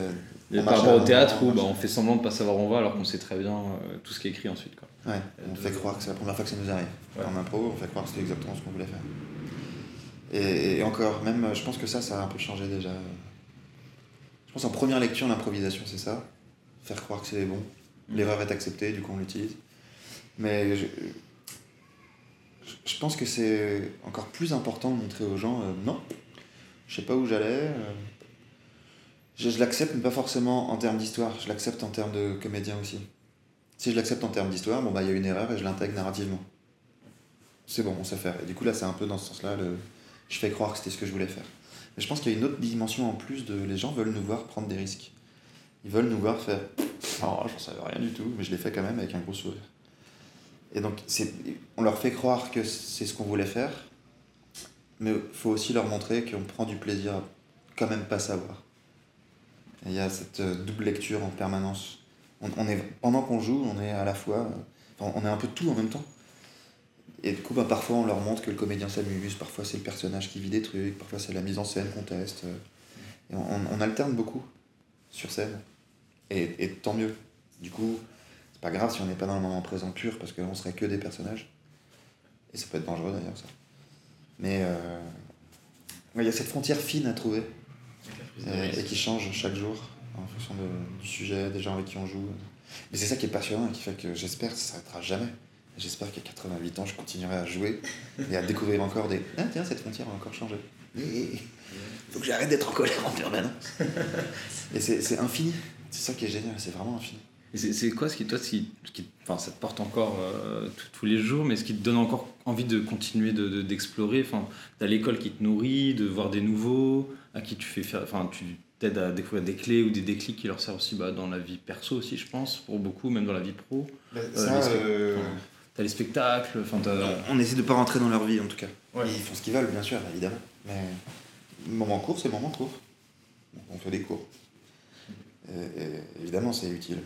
Par rapport au théâtre un moment, où bah, on fait semblant de pas savoir où on va alors qu'on sait très bien euh, tout ce qui est écrit ensuite quoi. Ouais, on fait croire que c'est la première fois que ça nous arrive. Ouais. En impro, on fait croire que c'était exactement ce qu'on voulait faire. Et, et encore, même, euh, je pense que ça, ça a un peu changé déjà. Je pense en première lecture, l'improvisation, c'est ça. Faire croire que c'est bon. L'erreur est acceptée, du coup, on l'utilise. Mais je, je pense que c'est encore plus important de montrer aux gens, euh, non, je sais pas où j'allais. euh, je l'accepte, mais pas forcément en termes d'histoire, je l'accepte en termes de comédien aussi. Si je l'accepte en termes d'histoire, bon bah il y a une erreur et je l'intègre narrativement. C'est bon, on sait faire. Et du coup là c'est un peu dans ce sens-là, je fais croire que c'était ce que je voulais faire. Mais je pense qu'il y a une autre dimension en plus de les gens veulent nous voir prendre des risques. Ils veulent nous voir faire Oh, j'en savais rien du tout, mais je l'ai fait quand même avec un gros sourire. Et donc on leur fait croire que c'est ce qu'on voulait faire, mais il faut aussi leur montrer qu'on prend du plaisir à quand même pas savoir. Il y a cette euh, double lecture en permanence. On, est, pendant qu'on joue, on est à la fois. euh, on est un peu tout en même temps. Et du coup, bah, parfois, on leur montre que le comédien s'amuse, parfois, c'est le personnage qui vit des trucs, parfois, c'est la mise en scène qu'on teste. euh. On, alterne beaucoup sur scène. Et, et tant mieux. Du coup, c'est pas grave si on n'est pas dans le moment présent pur, parce qu'on serait que des personnages. Et ça peut être dangereux d'ailleurs, ça. Mais euh, il y a cette frontière fine à trouver euh, et qui change chaque jour en fonction de- du sujet, des gens avec qui on joue. Mais c'est ça qui est passionnant et qui fait que j'espère que ça s'arrêtera jamais. J'espère qu'à 88 ans, je continuerai à jouer et à découvrir encore des. Ah tiens, cette frontière a encore changé. faut que j'arrête d'être en colère en permanence. Et c'est c'est infini. C'est ça qui est génial, c'est vraiment infini. Et c'est- C'est quoi ce qui, toi, ce qui, ce qui- enfin, ça te porte encore euh, tous- tous les jours, mais ce qui te donne encore envie de continuer de- de- d'explorer Enfin, t'as l'école qui te nourrit, de voir des nouveaux, à qui tu fais faire, enfin, tu t'aides à découvrir des clés ou des déclics qui leur servent aussi bah, dans la vie perso aussi, je pense, pour beaucoup, même dans la vie pro. Ça, euh, enfin, T'as les spectacles, enfin, on essaie de pas rentrer dans leur vie en tout cas. Ouais. Ils font ce qu'ils veulent, bien sûr, évidemment. Mais moment court, c'est moment court. On fait des cours. Et- et évidemment, c'est utile.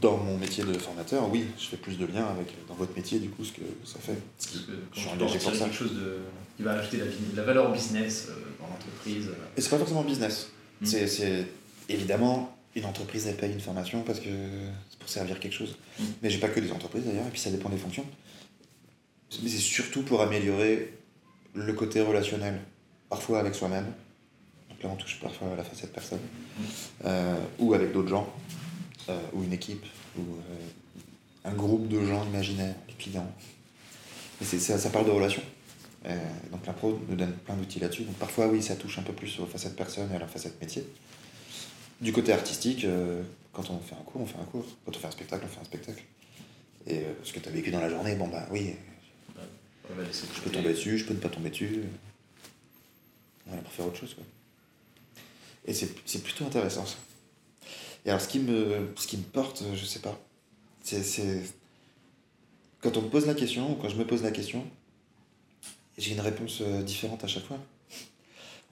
Dans mon métier de formateur, oui, je fais plus de liens avec dans votre métier, du coup, ce que ça fait. Qui- je suis engagé pour ça. quelque chose de, qui va ajouter de la, valeur business euh, dans l'entreprise. Et c'est pas forcément business. Mm. C'est, c'est- évidemment une entreprise elle paye une formation parce que c'est pour servir quelque chose. Mm. Mais j'ai pas que des entreprises d'ailleurs, et puis ça dépend des fonctions. Mais c'est surtout pour améliorer le côté relationnel, parfois avec soi-même. Donc là on touche parfois à la facette personne, Euh, ou avec d'autres gens, euh, ou une équipe, ou euh, un groupe de gens imaginaires, les clients. Et ça, ça parle de relations. Euh, donc l'impro nous donne plein d'outils là-dessus. Donc parfois, oui, ça touche un peu plus aux facettes personne et à la facette métier. Du côté artistique, euh, quand on fait un cours, on fait un cours. Quand on fait un spectacle, on fait un spectacle. Et euh, ce que tu as vécu dans la journée, bon bah oui, je peux tomber dessus, je peux ne pas tomber dessus. Voilà, pour faire autre chose. Quoi. Et c'est plutôt intéressant ça. Et alors ce qui me, ce qui me porte, je sais pas, c'est- c'est... Quand on me pose la question, ou quand je me pose la question, j'ai une réponse euh, différente à chaque fois.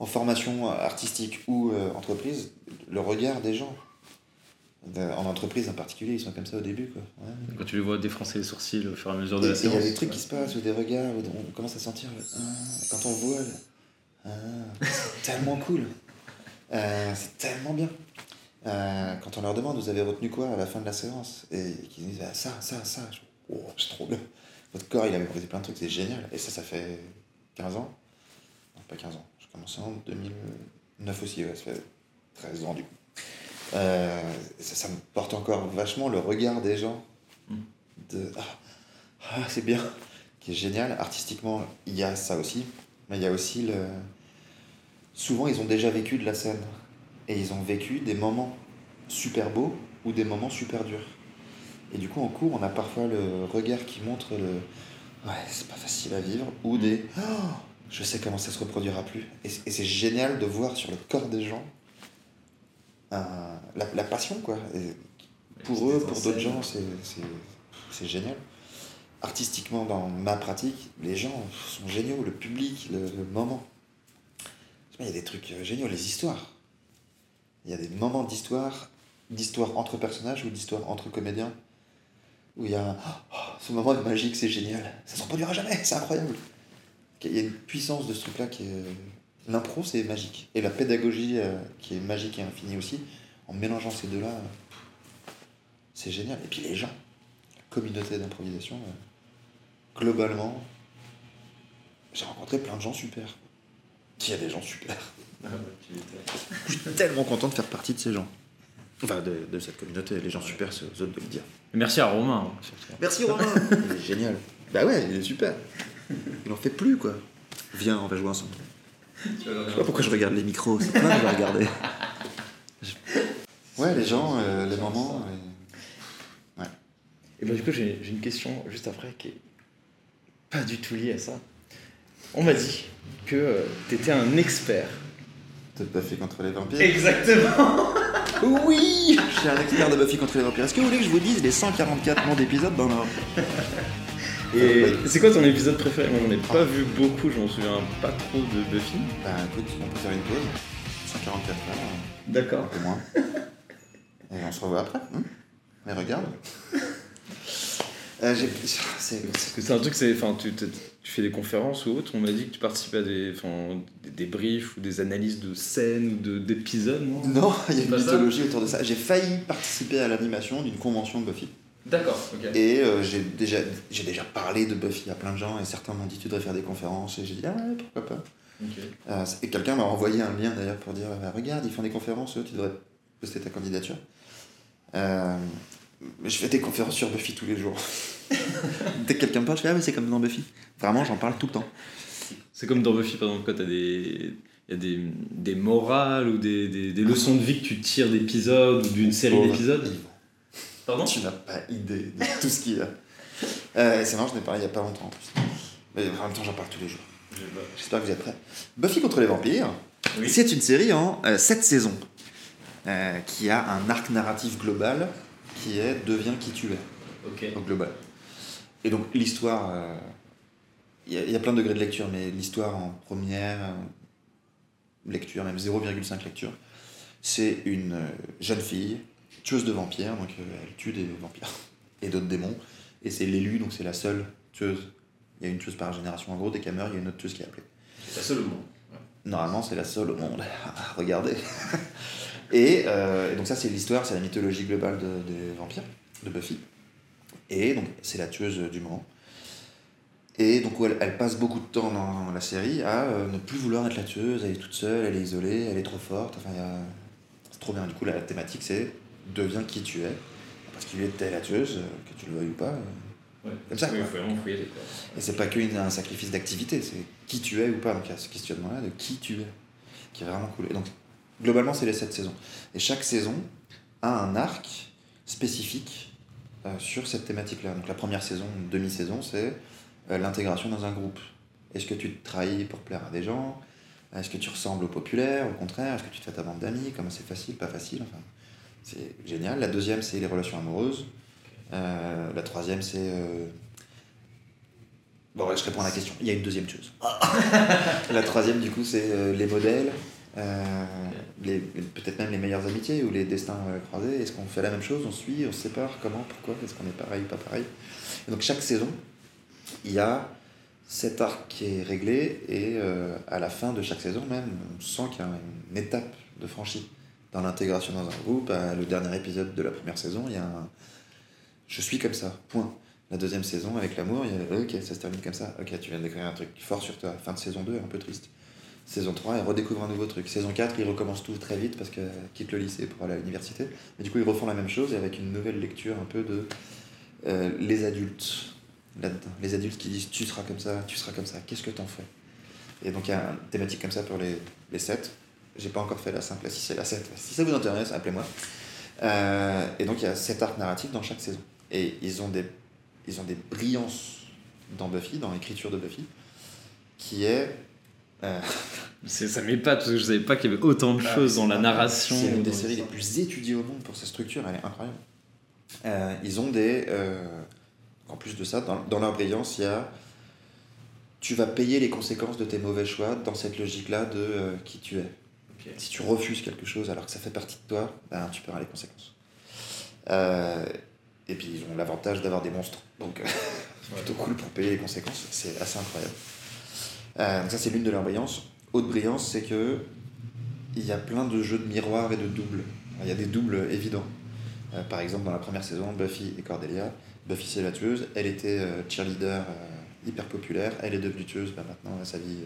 En formation artistique ou euh, entreprise, le regard des gens, de- en entreprise en particulier, ils sont comme ça au début. Quoi. Ouais. Quand tu les vois défoncer les sourcils au fur et à mesure de Et la et il y séance. a des trucs qui se passent, ou des regards, où on commence à sentir Ah, quand on voit, le, Ah, c'est tellement cool, Euh, c'est tellement bien. Euh, quand on leur demande, vous avez retenu quoi à la fin de la séance? Et qu'ils disent, Ah, ça, ça, ça, Je- oh, c'est trop bien. Votre corps, il a mémorisé plein de trucs, c'est génial. Et ça, ça fait 15 ans Non, pas 15 ans, j'ai commencé en 2009 aussi, ouais, ça fait 13 ans du coup. Euh, ça, ça me porte encore vachement le regard des gens de ah, ah, c'est bien, qui est génial. Artistiquement, il y a ça aussi, mais il y a aussi le. Souvent, ils ont déjà vécu de la scène et ils ont vécu des moments super beaux ou des moments super durs. Et du coup, en cours, on a parfois le regard qui montre le ouais, c'est pas facile à vivre ou des oh, je sais comment ça se reproduira plus. Et, c'est génial de voir sur le corps des gens euh, la, la passion, quoi. Et pour eux, pour d'autres gens, c'est, génial. Artistiquement, dans ma pratique, les gens sont géniaux, le public, le, le moment. Il y a des trucs euh, géniaux, les histoires. Il y a des moments d'histoire, d'histoire entre personnages ou d'histoire entre comédiens, où il y a oh, ce moment est magique, c'est génial, ça se reproduira jamais, c'est incroyable. Il y a une puissance de ce truc-là qui est. L'impro, c'est magique. Et la pédagogie, euh, qui est magique et infinie aussi, en mélangeant ces deux-là, c'est génial. Et puis les gens, la communauté d'improvisation, euh, globalement, j'ai rencontré plein de gens super. Il y a des gens super. Je suis tellement content de faire partie de ces gens. Enfin, de, de cette communauté. Les gens super, c'est aux autres de le dire. Merci à Romain. Merci Romain Il est génial. Bah ouais, il est super. Il en fait plus, quoi. Viens, on va jouer ensemble. Je sais pas pourquoi je regarde les micros, c'est plein de les regarder. Ouais, les gens, euh, les moments. euh, Et bah, du coup, j'ai j'ai une question juste après qui est pas du tout liée à ça. On m'a dit que tu étais un expert. Pas fait contre les vampires Exactement Oui Je suis un expert de Buffy contre les vampires. Est-ce que vous voulez que je vous dise les 144 noms d'épisodes dans leur... Et c'est quoi ton épisode préféré? Moi, j'en ai pas vu beaucoup, je m'en souviens pas trop de Buffy. Bah écoute, on peut faire une pause. 144 heures, un D'accord. peu moins. Et on se revoit après. hein? Mais regarde. Euh, c'est- Parce que c'est un truc, c'est, enfin, tu, tu- fais des conférences ou autre. On m'a dit que tu participais à des, enfin, des, des briefs ou des analyses de scènes ou de, d'épisodes, non? Non, il y a une mythologie autour de ça. J'ai failli participer à l'animation d'une convention de Buffy. D'accord, ok. Et euh, j'ai déjà, j'ai déjà parlé de Buffy à plein de gens et certains m'ont dit tu devrais faire des conférences et j'ai dit ah ouais pourquoi pas. Euh, et quelqu'un m'a envoyé un lien d'ailleurs pour dire regarde ils font des conférences eux, tu devrais poster ta candidature. Euh, je fais des conférences sur Buffy tous les jours. Dès que quelqu'un me parle je fais ah mais c'est comme dans Buffy. Vraiment j'en parle tout le temps. C'est comme dans Buffy, par exemple, quand t'as des, il y a des, des morales ou des, des, des leçons de vie que tu tires d'épisodes ou d'une série d'épisodes Pardon Tu n'as pas idée de tout ce qu'il y a. Euh, c'est marrant, je n'ai parlé il n'y a pas longtemps en plus. Mais en même temps, j'en parle tous les jours. J'espère que vous êtes prêts. Buffy contre les vampires, c'est une série en 7 saisons euh, qui a un arc narratif global qui est Deviens qui tu es. Ok. Au global. Et donc, l'histoire. euh, Il y, a- il y a plein de degrés de lecture, mais l'histoire en première euh, lecture, même 0,5 lecture, c'est une euh, jeune fille, tueuse de vampires, donc euh, elle tue des vampires et d'autres démons, et c'est l'élu, donc c'est la seule tueuse. Il y a une tueuse par génération, en gros, dès qu'elle meurt, il y a une autre tueuse qui est appelée. C'est la seule au monde. Normalement, c'est la seule au monde. Regardez. Et, euh, et donc ça, c'est l'histoire, c'est la mythologie globale de- des vampires, de Buffy. Et donc, c'est la tueuse du moment. Et donc, elle, elle passe beaucoup de temps dans la série à euh, ne plus vouloir être la tueuse, elle est toute seule, elle est isolée, elle est trop forte. Enfin, a- c'est trop bien. Du coup, la thématique, c'est deviens qui tu es. Parce qu'il était la tueuse, euh, que tu le veuilles ou pas. Ouais. Comme ça, Oui, faut vraiment fouiller. et c'est pas qu'un un sacrifice d'activité, c'est qui tu es ou pas. Donc il y a ce questionnement-là de qui tu es, qui est vraiment cool. Et donc, globalement, c'est les sept saisons. Et chaque saison a un arc spécifique euh, sur cette thématique-là. Donc la première saison, demi-saison, c'est euh, l'intégration dans un groupe. Est-ce que tu te trahis pour plaire à des gens? Est-ce que tu ressembles au populaire? Au contraire Est-ce que tu te fais ta bande d'amis? Comment c'est facile, pas facile? Enfin, C'est génial. La deuxième, c'est les relations amoureuses. Euh, la troisième, c'est... Bon, je réponds à la question. Il y a une deuxième chose. la troisième, du coup, c'est les modèles, euh, les- peut-être même les meilleures amitiés ou les destins euh, croisés. Est-ce qu'on fait la même chose? On suit On sépare? Comment? Pourquoi? Est-ce qu'on est pareil Pas pareil? Donc, chaque saison, il y a cet arc qui est réglé et euh, à la fin de chaque saison, même, on sent qu'il y a une étape de franchie dans l'intégration dans un groupe. Le dernier épisode de la première saison, il y a un je suis comme ça, point. La deuxième saison, avec l'amour, il y a ok, ça se termine comme ça. Ok, tu viens de découvrir un truc fort sur toi. Fin de saison 2, un peu triste. Saison 3, il redécouvre un nouveau truc. Saison 4, il recommence tout très vite parce qu'il quitte le lycée pour aller à l'université. Mais du coup, ils refont la même chose avec une nouvelle lecture un peu de euh, les adultes là-dedans. Les adultes qui disent tu seras comme ça, tu seras comme ça, qu'est-ce que t'en fais? Et donc, il y a une thématique comme ça pour les, les 7. J'ai pas encore fait la 5, la 6 et la 7. Si ça vous intéresse, appelez-moi. Euh, et donc, il y a 7 arcs narratifs dans chaque saison. Et ils ont des, ils ont des brillances dans Buffy, dans l'écriture de Buffy, qui est. euh, Ça m'épate parce que je savais pas qu'il y avait autant de choses dans la narration. C'est une des dans séries les plus étudiées au monde pour sa structure, elle est incroyable. Euh, ils ont des. euh, en plus de ça, dans, dans leur brillance, il y a. Tu vas payer les conséquences de tes mauvais choix dans cette logique-là de euh, qui tu es. Si tu refuses quelque chose alors que ça fait partie de toi, ben, tu paieras les conséquences. Euh, et puis ils ont l'avantage d'avoir des monstres. Donc, euh, c'est plutôt cool pour payer les conséquences. C'est assez incroyable. Euh, donc ça, c'est l'une de leurs brillances. Autre brillance, c'est que il y a plein de jeux de miroirs et de doubles. Il y a des doubles évidents. Euh, par exemple, dans la première saison, Buffy et Cordelia. Buffy, c'est la tueuse. Elle était euh, cheerleader euh, hyper populaire. Elle est devenue tueuse. Bah, maintenant, sa vie,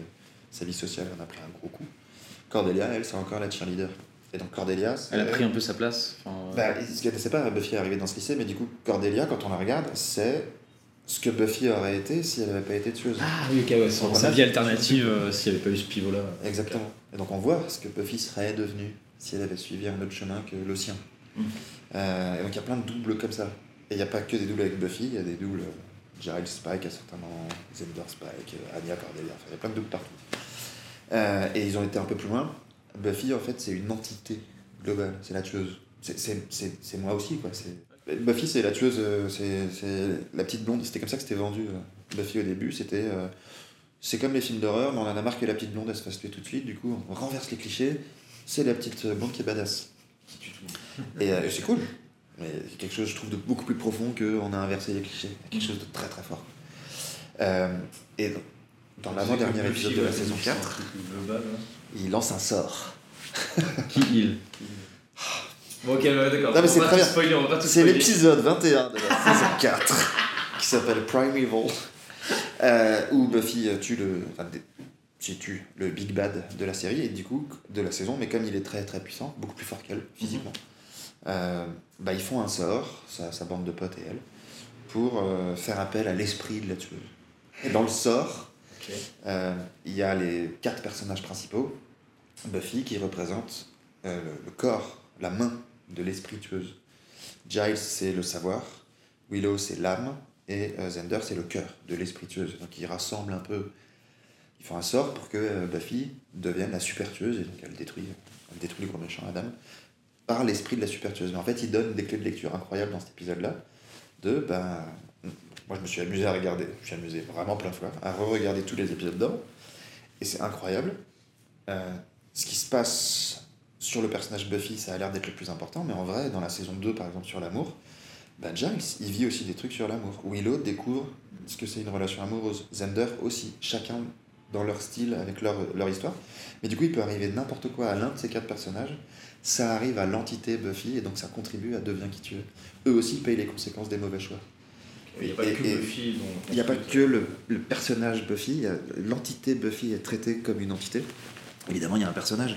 sa vie sociale en a pris un gros coup. Cordelia, elle, c'est encore la cheerleader. Et donc, Cordelia, c'est- Elle a pris un peu sa place. enfin, bah, ce qu'elle ne sait pas, Buffy est arrivée dans ce lycée, mais du coup, Cordelia, quand on la regarde, c'est ce que Buffy aurait été si elle n'avait pas été tueuse. Ah oui, ok, ouais, Son sa vie alternative euh, s'il n'y avait pas eu ce pivot-là. Exactement. Et donc on voit ce que Buffy serait devenue si elle avait suivi un autre chemin que le sien. Mhm. Euh, et donc il y a plein de doubles comme ça. Et il n'y a pas que des doubles avec Buffy, il y a des doubles euh, Giles Spike à certains moments, Zender Spike, euh, Anya Cordelia, enfin, il y a plein de doubles partout. Euh, et ils ont été un peu plus loin. Buffy en fait c'est une entité globale, c'est la tueuse. C'est moi aussi quoi. Buffy c'est la tueuse, euh, c'est c'est la petite blonde, c'était comme ça que c'était vendu. euh, Buffy au début, c'était... euh, c'est comme les films d'horreur, mais on en a marre que la petite blonde elle se fasse tuer tout de suite, du coup on renverse les clichés, c'est la petite blonde qui est badass. Et euh, c'est cool, mais c'est quelque chose je trouve de beaucoup plus profond qu'on a inversé les clichés, quelque chose de très très fort. Euh, et dans l'avant-dernier épisode de la saison 4, il lance un sort. Qui il? Bon, ok, ouais, d'accord. Non, mais c'est très bien. spoiler, on va pas tout C'est spoiler. l'épisode 21 de la saison 4 qui s'appelle Primeval, euh, où Buffy tue le, enfin, qui tue le Big Bad de la série et du coup de la saison, mais comme il est très très puissant, beaucoup plus fort qu'elle physiquement, euh, bah, ils font un sort, sa, sa bande de potes et elle, pour euh, faire appel à l'esprit de la tueuse. Et dans le sort, euh, il y a les quatre personnages principaux Buffy qui représente le corps, la main de l'esprit tueuse. Giles, c'est le savoir. Willow, c'est l'âme. Et euh, Zender, c'est le cœur de l'esprit tueuse. Donc ils rassemblent un peu. Ils font un sort pour que euh, Buffy devienne la super tueuse. Et donc elle détruit, elle détruit le gros méchant Adam par l'esprit de la super tueuse. Mais en fait, ils donnent des clés de lecture incroyables dans cet épisode-là. De, ben, moi je me suis amusé à regarder, je me suis amusé vraiment plein de fois, à re-regarder tous les épisodes d'avant. Et c'est incroyable. Euh, ce qui se passe sur le personnage Buffy, ça a l'air d'être le plus important, mais en vrai, dans la saison 2, par exemple, sur l'amour, ben Giles, il vit aussi des trucs sur l'amour. Willow découvre ce que c'est une relation amoureuse. Zender aussi. Chacun dans leur style, avec leur, leur histoire. Mais du coup, il peut arriver n'importe quoi à l'un de ces quatre personnages. Ça arrive à l'entité Buffy, et donc ça contribue à devenir qui tu es. Eux aussi payent les conséquences des mauvais choix. Il n'y a pas Et- que Buffy Il n'y a pas que le, le personnage Buffy, l'entité Buffy est traitée comme une entité. Évidemment, il y a un personnage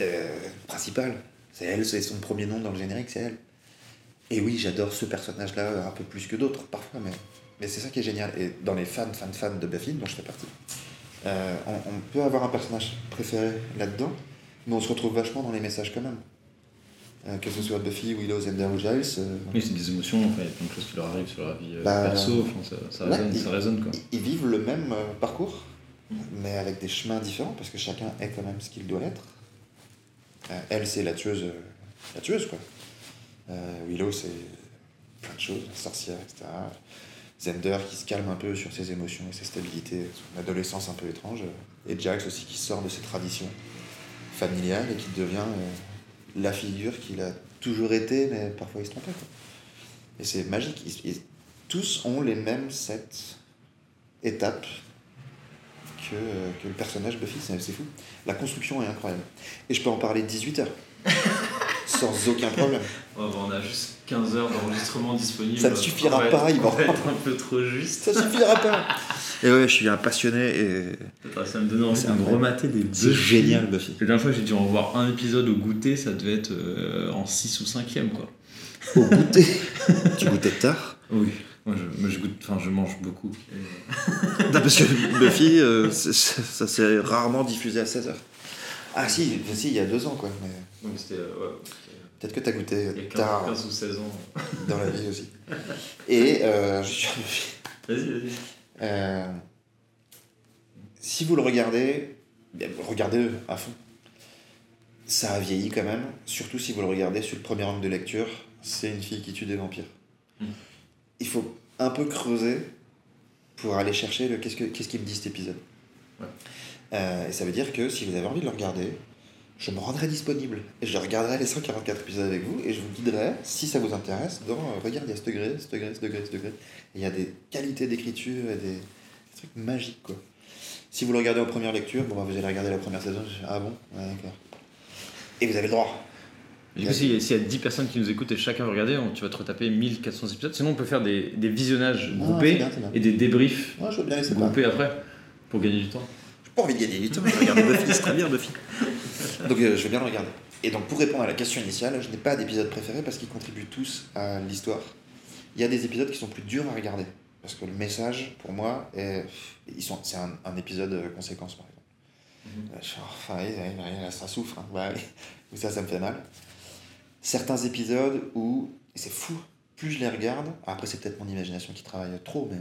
euh, principal. C'est elle, c'est son premier nom dans le générique, c'est elle. Et oui, j'adore ce personnage-là un peu plus que d'autres parfois, mais, mais c'est ça qui est génial. Et dans les fans, fans, fans de Buffy, dont je fais partie, euh, on, on peut avoir un personnage préféré là-dedans, mais on se retrouve vachement dans les messages quand même. Euh, que ce soit Buffy, Willow, Zender ou Giles, euh, Oui, c'est des émotions, enfin, il y a plein de choses qui leur arrivent sur leur vie euh, Bah, perso, enfin, ça, ça, résonne, ça résonne quoi. ils- ils vivent le même euh, parcours, mais avec des chemins différents, parce que chacun est quand même ce qu'il doit être. Euh, elle, c'est la tueuse, quoi. Euh, Willow, c'est plein de choses, sorcière, etc. Zender, qui se calme un peu sur ses émotions et ses stabilités, son adolescence un peu étrange. Et Jax aussi, qui sort de ses traditions familiales et qui devient euh, la figure qu'il a toujours été, mais parfois il se trompait. Et c'est magique. Ils- tous ont les mêmes sept étapes que, euh, que le personnage Buffy, c'est fou. La construction est incroyable. Et je peux en parler 18 heures. sans aucun problème. on a juste 15 heures d'enregistrement disponible. Ça ne suffira pas, il va en- être un peu trop juste. Ça suffira pas. Et ouais, je suis un passionné et Ça me donnait envie C'est de me remater des c'est génial Buffy. La dernière fois que j'ai dû en voir un épisode au goûter, ça devait être euh, en 6 ou 5ème quoi. Au goûter. tu goûtais tard Oui. Moi je, je goûte, enfin je mange beaucoup. Et- Non, parce que Buffy, euh, ça s'est rarement diffusé à 16h. Ah si, si, il y a deux ans quoi. Mais c'était euh, ouais, c'était, peut-être que t'as goûté il y a 15, tard 15 ou 16 ans. dans la vie aussi. Et euh, je suis Buffy. Vas-y, vas-y. Euh, si vous le regardez, bien, regardez-le à fond. Ça a vieilli quand même, surtout si vous le regardez sur le premier angle de lecture, c'est une fille qui tue des vampires. Mm. Il faut un peu creuser pour aller chercher le qu'est-ce que qu'est-ce qu'il me dit cet épisode. Ouais. Euh, et ça veut dire que si vous avez envie de le regarder, je me rendrai disponible et je regarderai les 144 épisodes avec vous et je vous guiderai, si ça vous intéresse, dans euh, regarde, il y a ce degré, ce degré, ce degré, ce degré. Il y a des qualités d'écriture et des, des trucs magiques quoi. Si vous le regardez en première lecture, bon, bah, vous allez regarder la première saison, je ah bon, ouais, d'accord. Et vous avez le droit. Du coup, s'il s'il y a 10 personnes qui nous écoutent et chacun veut regarder, on- tu vas te retaper 1400 épisodes. Sinon, on peut faire des, des visionnages Ah, groupés et des débriefs je veux bien laisser pas. groupés après pour gagner du temps. J'ai pas envie de gagner du temps, je regarde Buffy, c'est très bien Buffy. Donc euh, je vais bien le regarder. Et donc pour répondre à la question initiale, je n'ai pas d'épisode préféré parce qu'ils contribuent tous à l'histoire. Il y a des épisodes qui sont plus durs à regarder. Parce que le message, pour moi, est... Ils sont... c'est un, un épisode conséquence, par exemple. Fais, enfin, ça souffre. hein. Bah, oui. Ou ça, ça me fait mal. Certains épisodes où, et c'est fou, plus je les regarde, après c'est peut-être mon imagination qui travaille trop, mais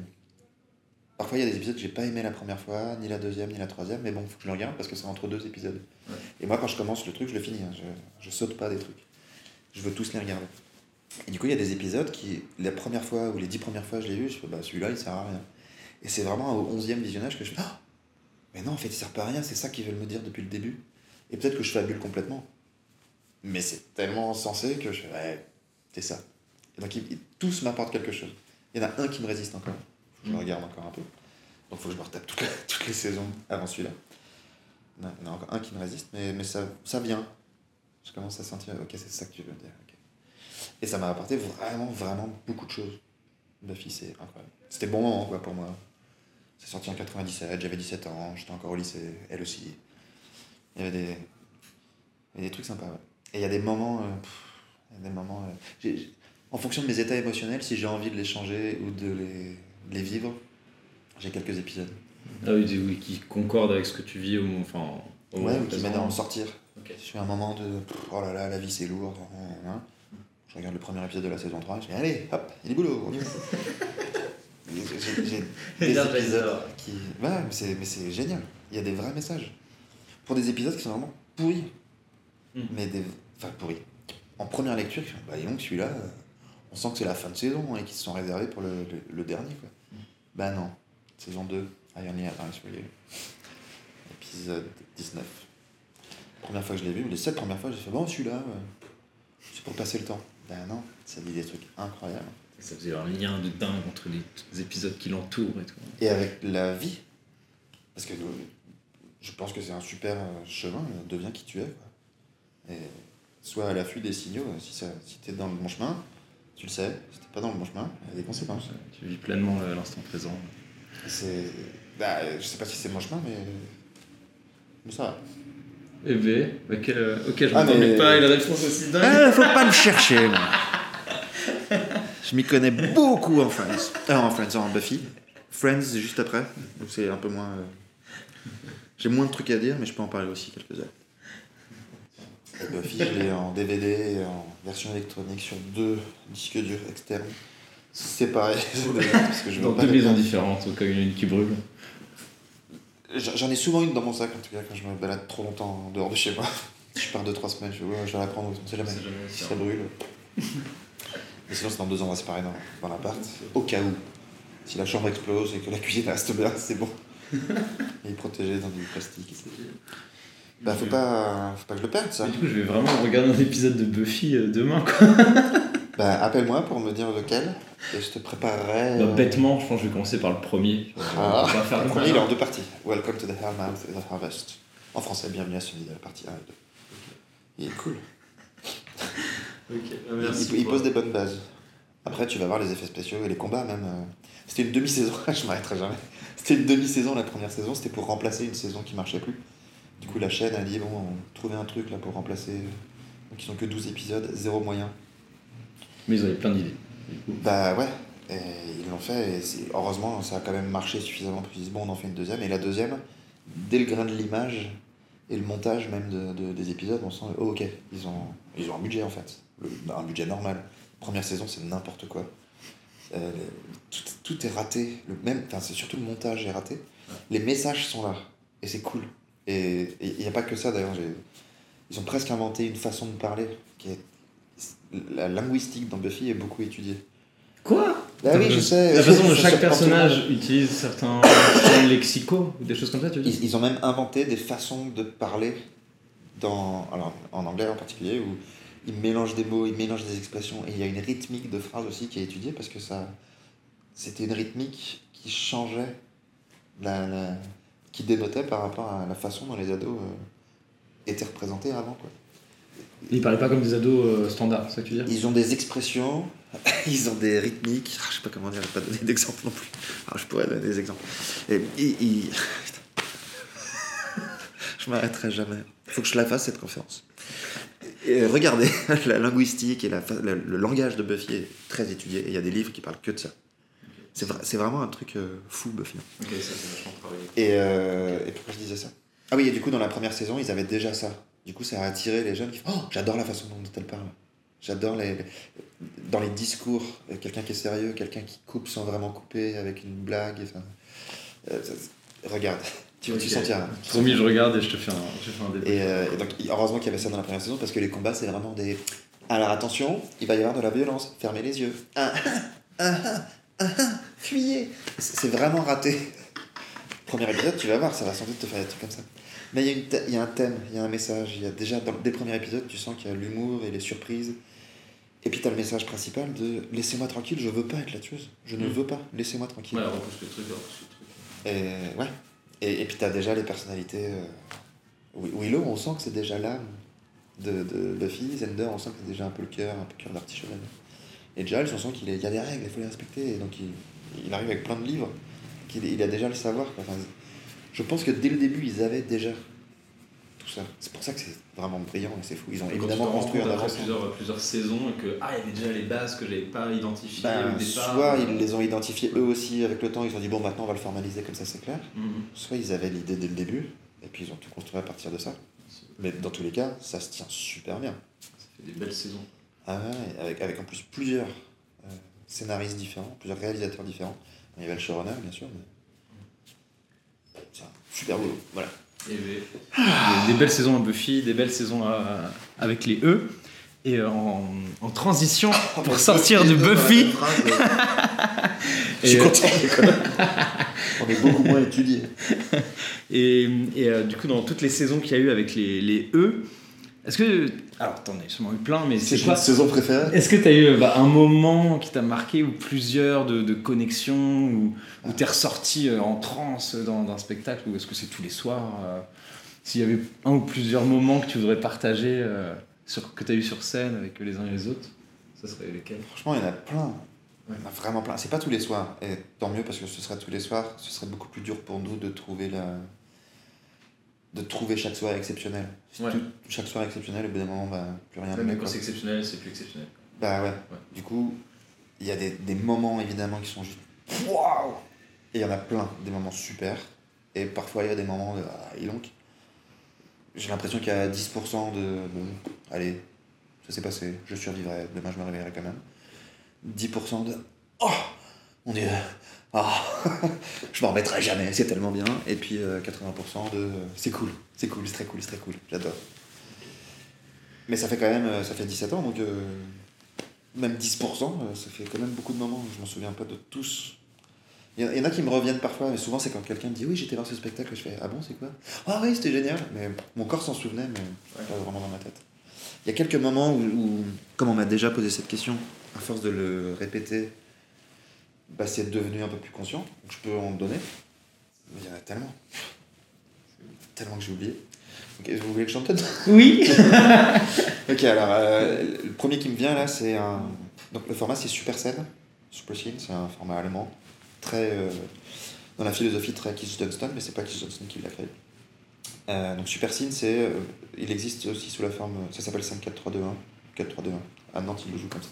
parfois il y a des épisodes que j'ai pas aimé la première fois, ni la deuxième, ni la troisième, mais bon, faut que je le regarde parce que c'est entre deux épisodes. Ouais. Et moi, quand je commence le truc, je le finis, hein. je, je saute pas des trucs. Je veux tous les regarder. Et du coup, il y a des épisodes qui, la première fois ou les dix premières fois je l'ai vu, je fais, bah celui-là il sert à rien. Et c'est vraiment au onzième visionnage que je fais, ah mais non, en fait, il sert pas à rien, c'est ça qu'ils veulent me dire depuis le début. Et peut-être que je fabule complètement. Mais c'est tellement sensé que je fais, ouais, c'est ça. Et donc, ils, tous m'apportent quelque chose. Il y en a un qui me résiste encore. Faut que je le Mm. regarde encore un peu. Donc, faut que je me retape toutes les, toutes les saisons avant celui-là. Il y en a- il encore un qui me résiste, mais, mais ça, ça vient. Je commence à sentir, ok, c'est ça que tu veux dire. Et ça m'a apporté vraiment, vraiment beaucoup de choses. Buffy, c'est incroyable. C'était bon moment, quoi, pour moi. C'est sorti en 97, j'avais 17 ans, j'étais encore au lycée, elle aussi. Il y avait des, il y avait des trucs sympas, ouais. Et il y a des moments. euh, pff, il y a des moments. euh, en fonction de mes états émotionnels, si j'ai envie de les changer ou de les, de les vivre, j'ai quelques épisodes. Ah oui, oui, qui concorde avec ce que tu vis au, enfin, au Ouais, ou qui présent. m'aide à en sortir. Ok. Je suis à un moment de oh là là, la vie c'est lourd. hein. Je regarde le premier épisode de la saison 3 et je dis allez, hop, il est boulot, on y va. J'ai- des épisodes qui. Ouais, mais c'est, mais c'est génial. Il y a des vrais messages. Pour des épisodes qui sont vraiment pourris. Mm. Mais des. Enfin, pourris. En première lecture, bah dis donc, celui-là, euh, on sent que c'est la fin de saison hein, et qu'ils se sont réservés pour le, le, le dernier. Quoi. Bah non. Saison 2, Iron les Épisode 19. Première fois que je l'ai vu, les sept premières fois, j'ai fait bon, celui-là, euh, c'est pour passer le temps. Ben non, ça dit des trucs incroyables. Ça faisait un lien de dingue entre les épisodes qui l'entourent et tout. Et avec la vie. Parce que euh, je pense que c'est un super chemin, deviens qui tu es. Quoi. Et sois à l'affût des signaux. euh, Si, ça, si t'es dans le bon chemin, tu le sais. Si t'es pas dans le bon chemin, il y a des conséquences. Tu vis pleinement le- l'instant présent. C'est. Bah, euh, je sais pas si c'est bon chemin, mais. Mais ça va. Et B, bah, quel- euh, ok, je Ah, m'attendais mais- pas à une réponse aussi dingue. Ah, faut pas me chercher, moi. Je m'y connais beaucoup en Friends. Ah, en Friends, en Buffy. Friends, juste après. Donc c'est un peu moins. euh, J'ai moins de trucs à dire, mais je peux en parler aussi quelques-uns. Et Buffy, je l'ai en DVD et en version électronique sur deux disques durs externes. Séparés. parce que je Dans pas deux maisons différentes, au cas où il y en a une qui brûle. J'en ai souvent une dans mon sac, en tout cas, quand je me balade trop longtemps en dehors de chez moi. Je pars 2-3 semaines, je vais la prendre, on sait jamais. On sait jamais, Si c'est ça brûle. Mais sinon, c'est dans deux ans, on va se séparer dans, dans l'appart. Au cas où. Si la chambre explose et que la cuisine reste bien, c'est bon. Il est protégé dans du plastique. Bah, faut pas, faut pas que je le perde, ça. Du coup, je vais vraiment regarder un épisode de Buffy euh, demain, quoi. Bah, appelle-moi pour me dire lequel, et je te préparerai. Bah, euh, bêtement, je pense que je vais commencer par le premier. Ah, On va faire le premier, il est en deux parties. Welcome to the Hellmouth and the Harvest. En français, bienvenue à Sunnydale, partie 1 et 2. Il est cool. Ok, bah, Il- merci il, il pour- pose des bonnes bases. Après, tu vas voir les effets spéciaux et les combats même. euh, C'était une demi-saison, je m'arrêterai jamais. C'était une demi-saison la première saison, c'était pour remplacer une saison qui marchait plus. Du coup, la chaîne a dit bon, on trouvait un truc là pour remplacer. Donc, ils ont que 12 épisodes, zéro moyen. Mais ils avaient plein d'idées. Bah ouais, et ils l'ont fait et heureusement, ça a quand même marché suffisamment pour qu'ils disent bon, on en fait une deuxième. Et la deuxième, dès le grain de l'image et le montage même de, de- des épisodes, on sent oh, ok, ils ont, ils ont un budget en fait. Le- bah, un budget normal. Première saison, c'est n'importe quoi. Euh, tout, tout est raté. Le même, c'est surtout le montage est raté. Les messages sont là et c'est cool. Et il n'y a pas que ça d'ailleurs. Ils ont presque inventé une façon de parler qui est la linguistique dans Buffy est beaucoup étudiée. Quoi? Bah oui, je sais. La façon dont chaque personnage utilise certains lexicaux ou des choses comme ça, tu veux dire? Ils, ils ont même inventé des façons de parler dans, alors, en anglais en particulier où ils mélangent des mots, ils mélangent des expressions et il y a une rythmique de phrases aussi qui est étudiée parce que ça c'était une rythmique qui changeait la, la- qui dénotait par rapport à la façon dont les ados euh, étaient représentés avant quoi. Ils parlaient pas comme des ados euh, standards, c'est ça que tu veux dire? Ils ont des expressions, ils ont des rythmiques. Ah, je sais pas comment dire, je vais pas donner d'exemple non plus. Alors, je pourrais donner des exemples. Et, ils- je m'arrêterai jamais. Il faut que je la fasse cette conférence. Et regardez, la linguistique et la, le, le langage de Buffy est très étudié et il y a des livres qui parlent que de ça. C'est vra- c'est vraiment un truc euh, fou, Buffy. Ok, ça c'est vachement travaillé. Et, euh, et pourquoi je disais ça? Ah oui, et du coup, dans la première saison, ils avaient déjà ça. Du coup, ça a attiré les jeunes qui font Oh, j'adore la façon dont elle parle. J'adore les, les- dans les discours, quelqu'un qui est sérieux, quelqu'un qui coupe sans vraiment couper, avec une blague. Enfin, euh, regarde, tu, tu Ok. sentiras. Promis, je regarde et je te fais un, je te fais un débat. Et, euh, et donc, heureusement qu'il y avait ça dans la première saison, parce que les combats, c'est vraiment des. Alors attention, il va y avoir de la violence, fermez les yeux. Ah, ah, ah, ah, ah, fuyez C'est vraiment raté. Premier épisode, tu vas voir, ça va sans doute te faire des trucs comme ça. Mais il y, y a un thème, il y a un message. Il y a déjà, dans, dès le premier épisode, tu sens qu'il y a l'humour et les surprises. Et puis tu as le message principal de laissez-moi tranquille, je veux pas être la tueuse. Je ne Mm. veux pas, laissez-moi tranquille. Ouais, repousse le truc, repousse le truc. Et, ouais. Et, et puis t'as déjà les personnalités. euh, Wi- Willow, on sent que c'est déjà l'âme de, de Buffy. Zender, on sent que c'est déjà un peu le cœur, un peu cœur d'artichaut. Et Giles, on sent qu'il y a des règles, il faut les respecter. Et donc il, il arrive avec plein de livres. qu'il il a déjà le savoir. Enfin, je pense que dès le début, ils avaient déjà tout ça. C'est pour ça que c'est vraiment brillant et c'est fou. Ils ont évidemment construit en avance. plusieurs, plusieurs saisons et que ah, il y avait déjà les bases que j'avais pas identifiées Ben, au départ. soit ils les ont identifiés eux aussi avec le temps, ils ont dit bon maintenant on va le formaliser comme ça c'est clair. Mhm. Soit ils avaient l'idée dès le début et puis ils ont tout construit à partir de ça. Mais dans tous les cas, ça se tient super bien. Ça fait des belles saisons. Ah ouais, avec, avec en plus plusieurs euh, scénaristes différents, plusieurs réalisateurs différents. Il y avait le showrunner bien sûr, mais c'est un super boulot. Voilà. Avait des, des belles saisons à Buffy, des belles saisons à- avec les E. Et en, en transition, pour sortir de Buffy, Je suis Et, euh, content. On est beaucoup moins étudiés. Et, et, euh, du coup, dans toutes les saisons qu'il y a eu avec les, les E, est-ce que. Alors, t'en as sûrement eu plein, mais c'est quoi saison préférée? Est-ce que tu as eu bah, un moment qui t'a marqué ou plusieurs de, de connexions ou où t'es ressorti euh, en transe dans, d'un spectacle ou est-ce que c'est tous les soirs euh, S'il y avait un ou plusieurs moments que tu voudrais partager euh, sur, que tu as eu sur scène avec les uns et les autres, ça serait lesquels? Franchement, il y en a plein. Ouais. Il y en a vraiment plein. C'est pas tous les soirs. Et tant mieux parce que ce serait tous les soirs, ce serait beaucoup plus dur pour nous de trouver la. De trouver chaque soir exceptionnel. Si Ouais. tout- chaque soir exceptionnel, au bout d'un moment, bah, plus rien Même quand c'est exceptionnel, c'est plus exceptionnel. Bah ouais. Du coup, il y a des, des moments évidemment qui sont juste waouh Et il y en a plein, des moments super. Et parfois il y a des moments de ah, et donc J'ai l'impression qu'il y a 10% de bon, allez, ça s'est passé, je survivrai, demain je me réveillerai quand même. 10% de oh mon dieu, ah je m'en remettrai jamais, c'est tellement bien. Et puis euh, 80% de c'est cool, c'est cool, c'est très cool, c'est très cool, j'adore. Mais ça fait quand même, euh, ça fait 17 ans donc. euh, même 10%, euh, ça fait quand même beaucoup de moments. Je m'en souviens pas de tous. Il y, en- il y en a qui me reviennent parfois, mais souvent c'est quand quelqu'un me dit Oui, j'étais voir ce spectacle. Je fais Ah bon, c'est quoi? Ah oui, c'était génial. Mais mon corps s'en souvenait, mais Ouais. pas vraiment dans ma tête. Il y a quelques moments où, où, comme on m'a déjà posé cette question, à force de le répéter, bah, c'est devenu un peu plus conscient. Donc je peux en donner. Mais il y en a tellement. Tellement que j'ai oublié. Ok, vous voulez que je chante Oui Ok, alors euh, le premier qui me vient là, c'est un. Donc le format c'est Super Scène. Super Scene, c'est un format allemand. Très. euh, dans la philosophie très Keith Johnston, mais c'est pas Keith Johnston qui l'a créé. Euh, donc Super Scene, c'est. euh, il existe aussi sous la forme. Ça s'appelle 5 4 3 2 1. 4 3 2 1. À Nantes, il le joue comme ça.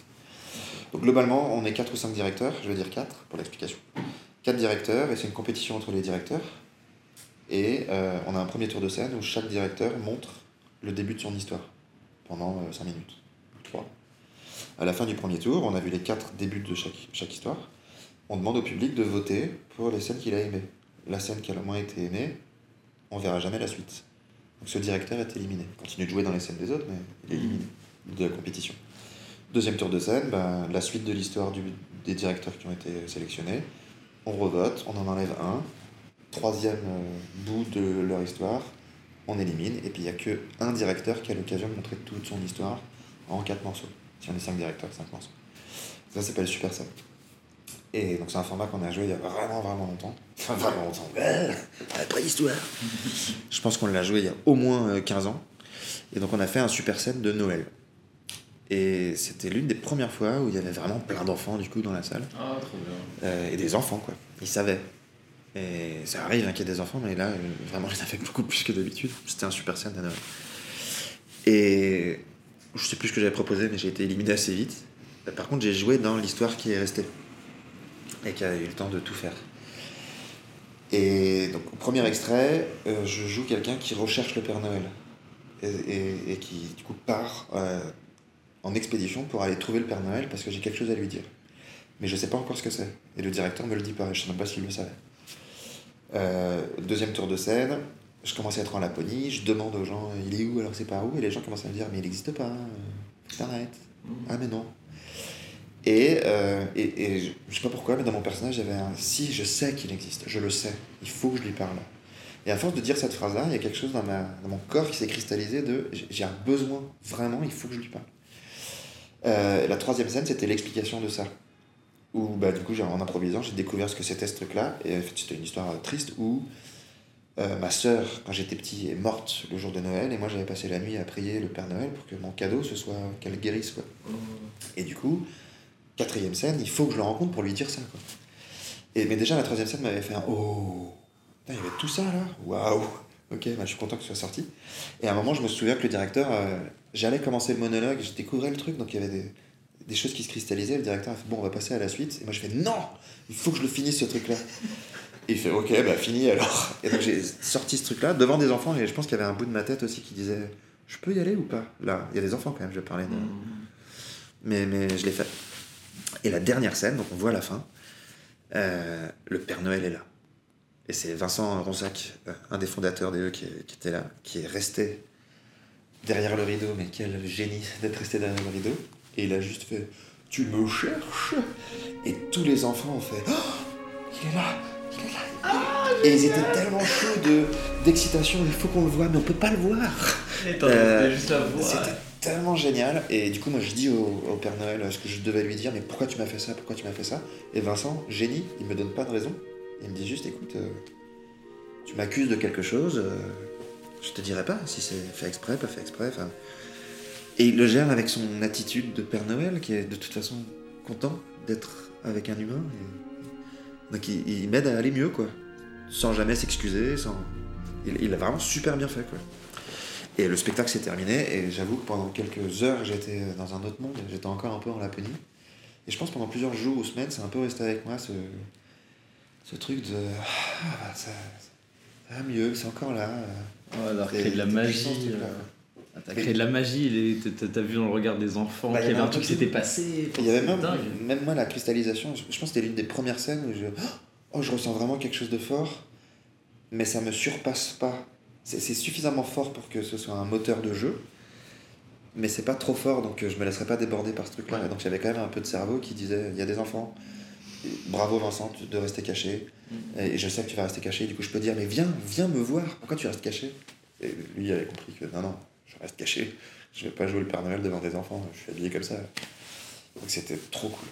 Donc globalement, on est 4 ou 5 directeurs, je vais dire 4 pour l'explication. 4 directeurs, et c'est une compétition entre les directeurs. Et euh, on a un premier tour de scène où chaque directeur montre le début de son histoire pendant 5 minutes. 3. À la fin du premier tour, on a vu les 4 débuts de chaque, chaque histoire. On demande au public de voter pour les scènes qu'il a aimées. La scène qui a le moins été aimée, on verra jamais la suite. Donc ce directeur est éliminé. Il continue de jouer dans les scènes des autres, mais il est éliminé de la compétition. Deuxième tour de scène, ben, la suite de l'histoire des directeurs qui ont été sélectionnés. On revote, on en enlève un. Troisième euh, bout de leur histoire, on élimine. Et puis il n'y a qu'un directeur qui a l'occasion de montrer toute son histoire en quatre morceaux. Si on est cinq directeurs, cinq morceaux. Ça s'appelle Super Scène. Et donc c'est un format qu'on a joué il y a vraiment vraiment longtemps. Enfin vraiment longtemps. Ouais, la préhistoire. Je pense qu'on l'a joué il y a au moins euh, 15 ans. Et donc on a fait un Super Scène de Noël. Et c'était l'une des premières fois où il y avait vraiment plein d'enfants du coup dans la salle. Ah, trop bien. Euh, et des enfants quoi. Ils savaient. Et ça arrive hein, qu'il y ait des enfants, mais là, euh, vraiment, j'en avais beaucoup plus que d'habitude. C'était un super scène à Noël. Et je sais plus ce que j'avais proposé, mais j'ai été éliminé assez vite. Euh, Par contre, j'ai joué dans l'histoire qui est restée. Et qui a eu le temps de tout faire. Et donc, au premier extrait, euh, je joue quelqu'un qui recherche le Père Noël. Et, et- et qui, du coup, part en expédition pour aller trouver le Père Noël parce que j'ai quelque chose à lui dire. Mais je sais pas encore ce que c'est. Et le directeur me le dit pas, je sais même pas s'il le savait. Euh, deuxième tour de scène, je commence à être en Laponie, je demande aux gens, il est où? Alors c'est pas où Et les gens commencent à me dire, mais il n'existe pas, euh, t'arrêtes. Ah mais non. Et, euh, et, et je, je sais pas pourquoi, mais dans mon personnage, j'avais un si, je sais qu'il existe, je le sais, il faut que je lui parle. Et à force de dire cette phrase-là, il y a quelque chose dans, ma, dans mon corps qui s'est cristallisé de j'ai un besoin, vraiment, il faut que je lui parle. Euh, la troisième scène, c'était l'explication de ça. Où, bah, du coup, en improvisant, j'ai découvert ce que c'était ce truc-là. Et en fait, c'était une histoire euh, triste où euh, ma sœur, quand j'étais petit, est morte le jour de Noël. Et moi, j'avais passé la nuit à prier le Père Noël pour que mon cadeau, ce soit qu'elle guérisse. Quoi. Et du coup, quatrième scène, il faut que je le rencontre pour lui dire ça. Quoi. Et, mais déjà, la troisième scène m'avait fait un Oh Putain, Il y avait tout ça là Waouh ok, bah, je suis content que ce soit sorti. Et à un moment, je me souviens que le directeur, euh, j'allais commencer le monologue, je découvrais le truc, donc il y avait des, des choses qui se cristallisaient. Le directeur a fait, bon, on va passer à la suite. Et moi, je fais, non, il faut que je le finisse ce truc-là. Et il fait, ok, bah fini alors. Et donc j'ai sorti ce truc-là devant des enfants, et je pense qu'il y avait un bout de ma tête aussi qui disait, je peux y aller ou pas? Là, il y a des enfants quand même, je parlais de. Mais, mais je l'ai fait. Et la dernière scène, donc on voit à la fin, euh, le Père Noël est là. Et c'est Vincent Ronsac, euh, un des fondateurs d'EE, qui, qui était là, qui est resté derrière le rideau, mais quel génie d'être resté derrière le rideau. Et il a juste fait Tu me cherches Et tous les enfants ont fait Oh Il est là Il est là Et ils étaient tellement chauds de- d'excitation Il faut qu'on le voit, mais on peut pas le voir Euh. C'était tellement génial. Et du coup, moi, je dis au, au Père Noël ce que je devais lui dire, mais pourquoi tu m'as fait ça? Pourquoi tu m'as fait ça? Et Vincent, génie, il me donne pas de raison. Il me dit juste, écoute, euh, tu m'accuses de quelque chose, euh, je te dirai pas si c'est fait exprès, pas fait exprès. enfin. Et il le gère avec son attitude de Père Noël, qui est de toute façon content d'être avec un humain. et- Donc il, m'aide à aller mieux, quoi. Sans jamais s'excuser, sans... Il, il a vraiment super bien fait, quoi. Et le spectacle s'est terminé, et j'avoue que pendant quelques heures, j'étais dans un autre monde, j'étais encore un peu en Laponie. Et je pense pendant plusieurs jours ou semaines, c'est un peu resté avec moi ce, ce truc de. Ah, bah, ça, ça va mieux, c'est encore là. Ouais, alors Et créer de la magie. euh, ah, T'as créé de la magie, t'as- vu dans le regard des enfants Bah, qu'il y avait un truc qui s'était passé. Il y avait même, même moi la cristallisation, je, je pense que c'était l'une des premières scènes où je, oh, je ressens vraiment quelque chose de fort, mais ça me surpasse pas. C'est suffisamment fort pour que ce soit un moteur de jeu, mais c'est pas trop fort, donc euh, je me laisserai pas déborder par ce truc-là. Ouais. Donc j'avais quand même un peu de cerveau qui disait, il y a des enfants, bravo Vincent de rester caché, Mm. et je sais que tu vas rester caché, du coup je peux dire, mais viens, viens me voir, pourquoi tu restes caché? Et lui il avait compris que non, non, je reste caché, je vais pas jouer le Père Noël devant des enfants, je suis habillé comme ça. Donc c'était trop cool.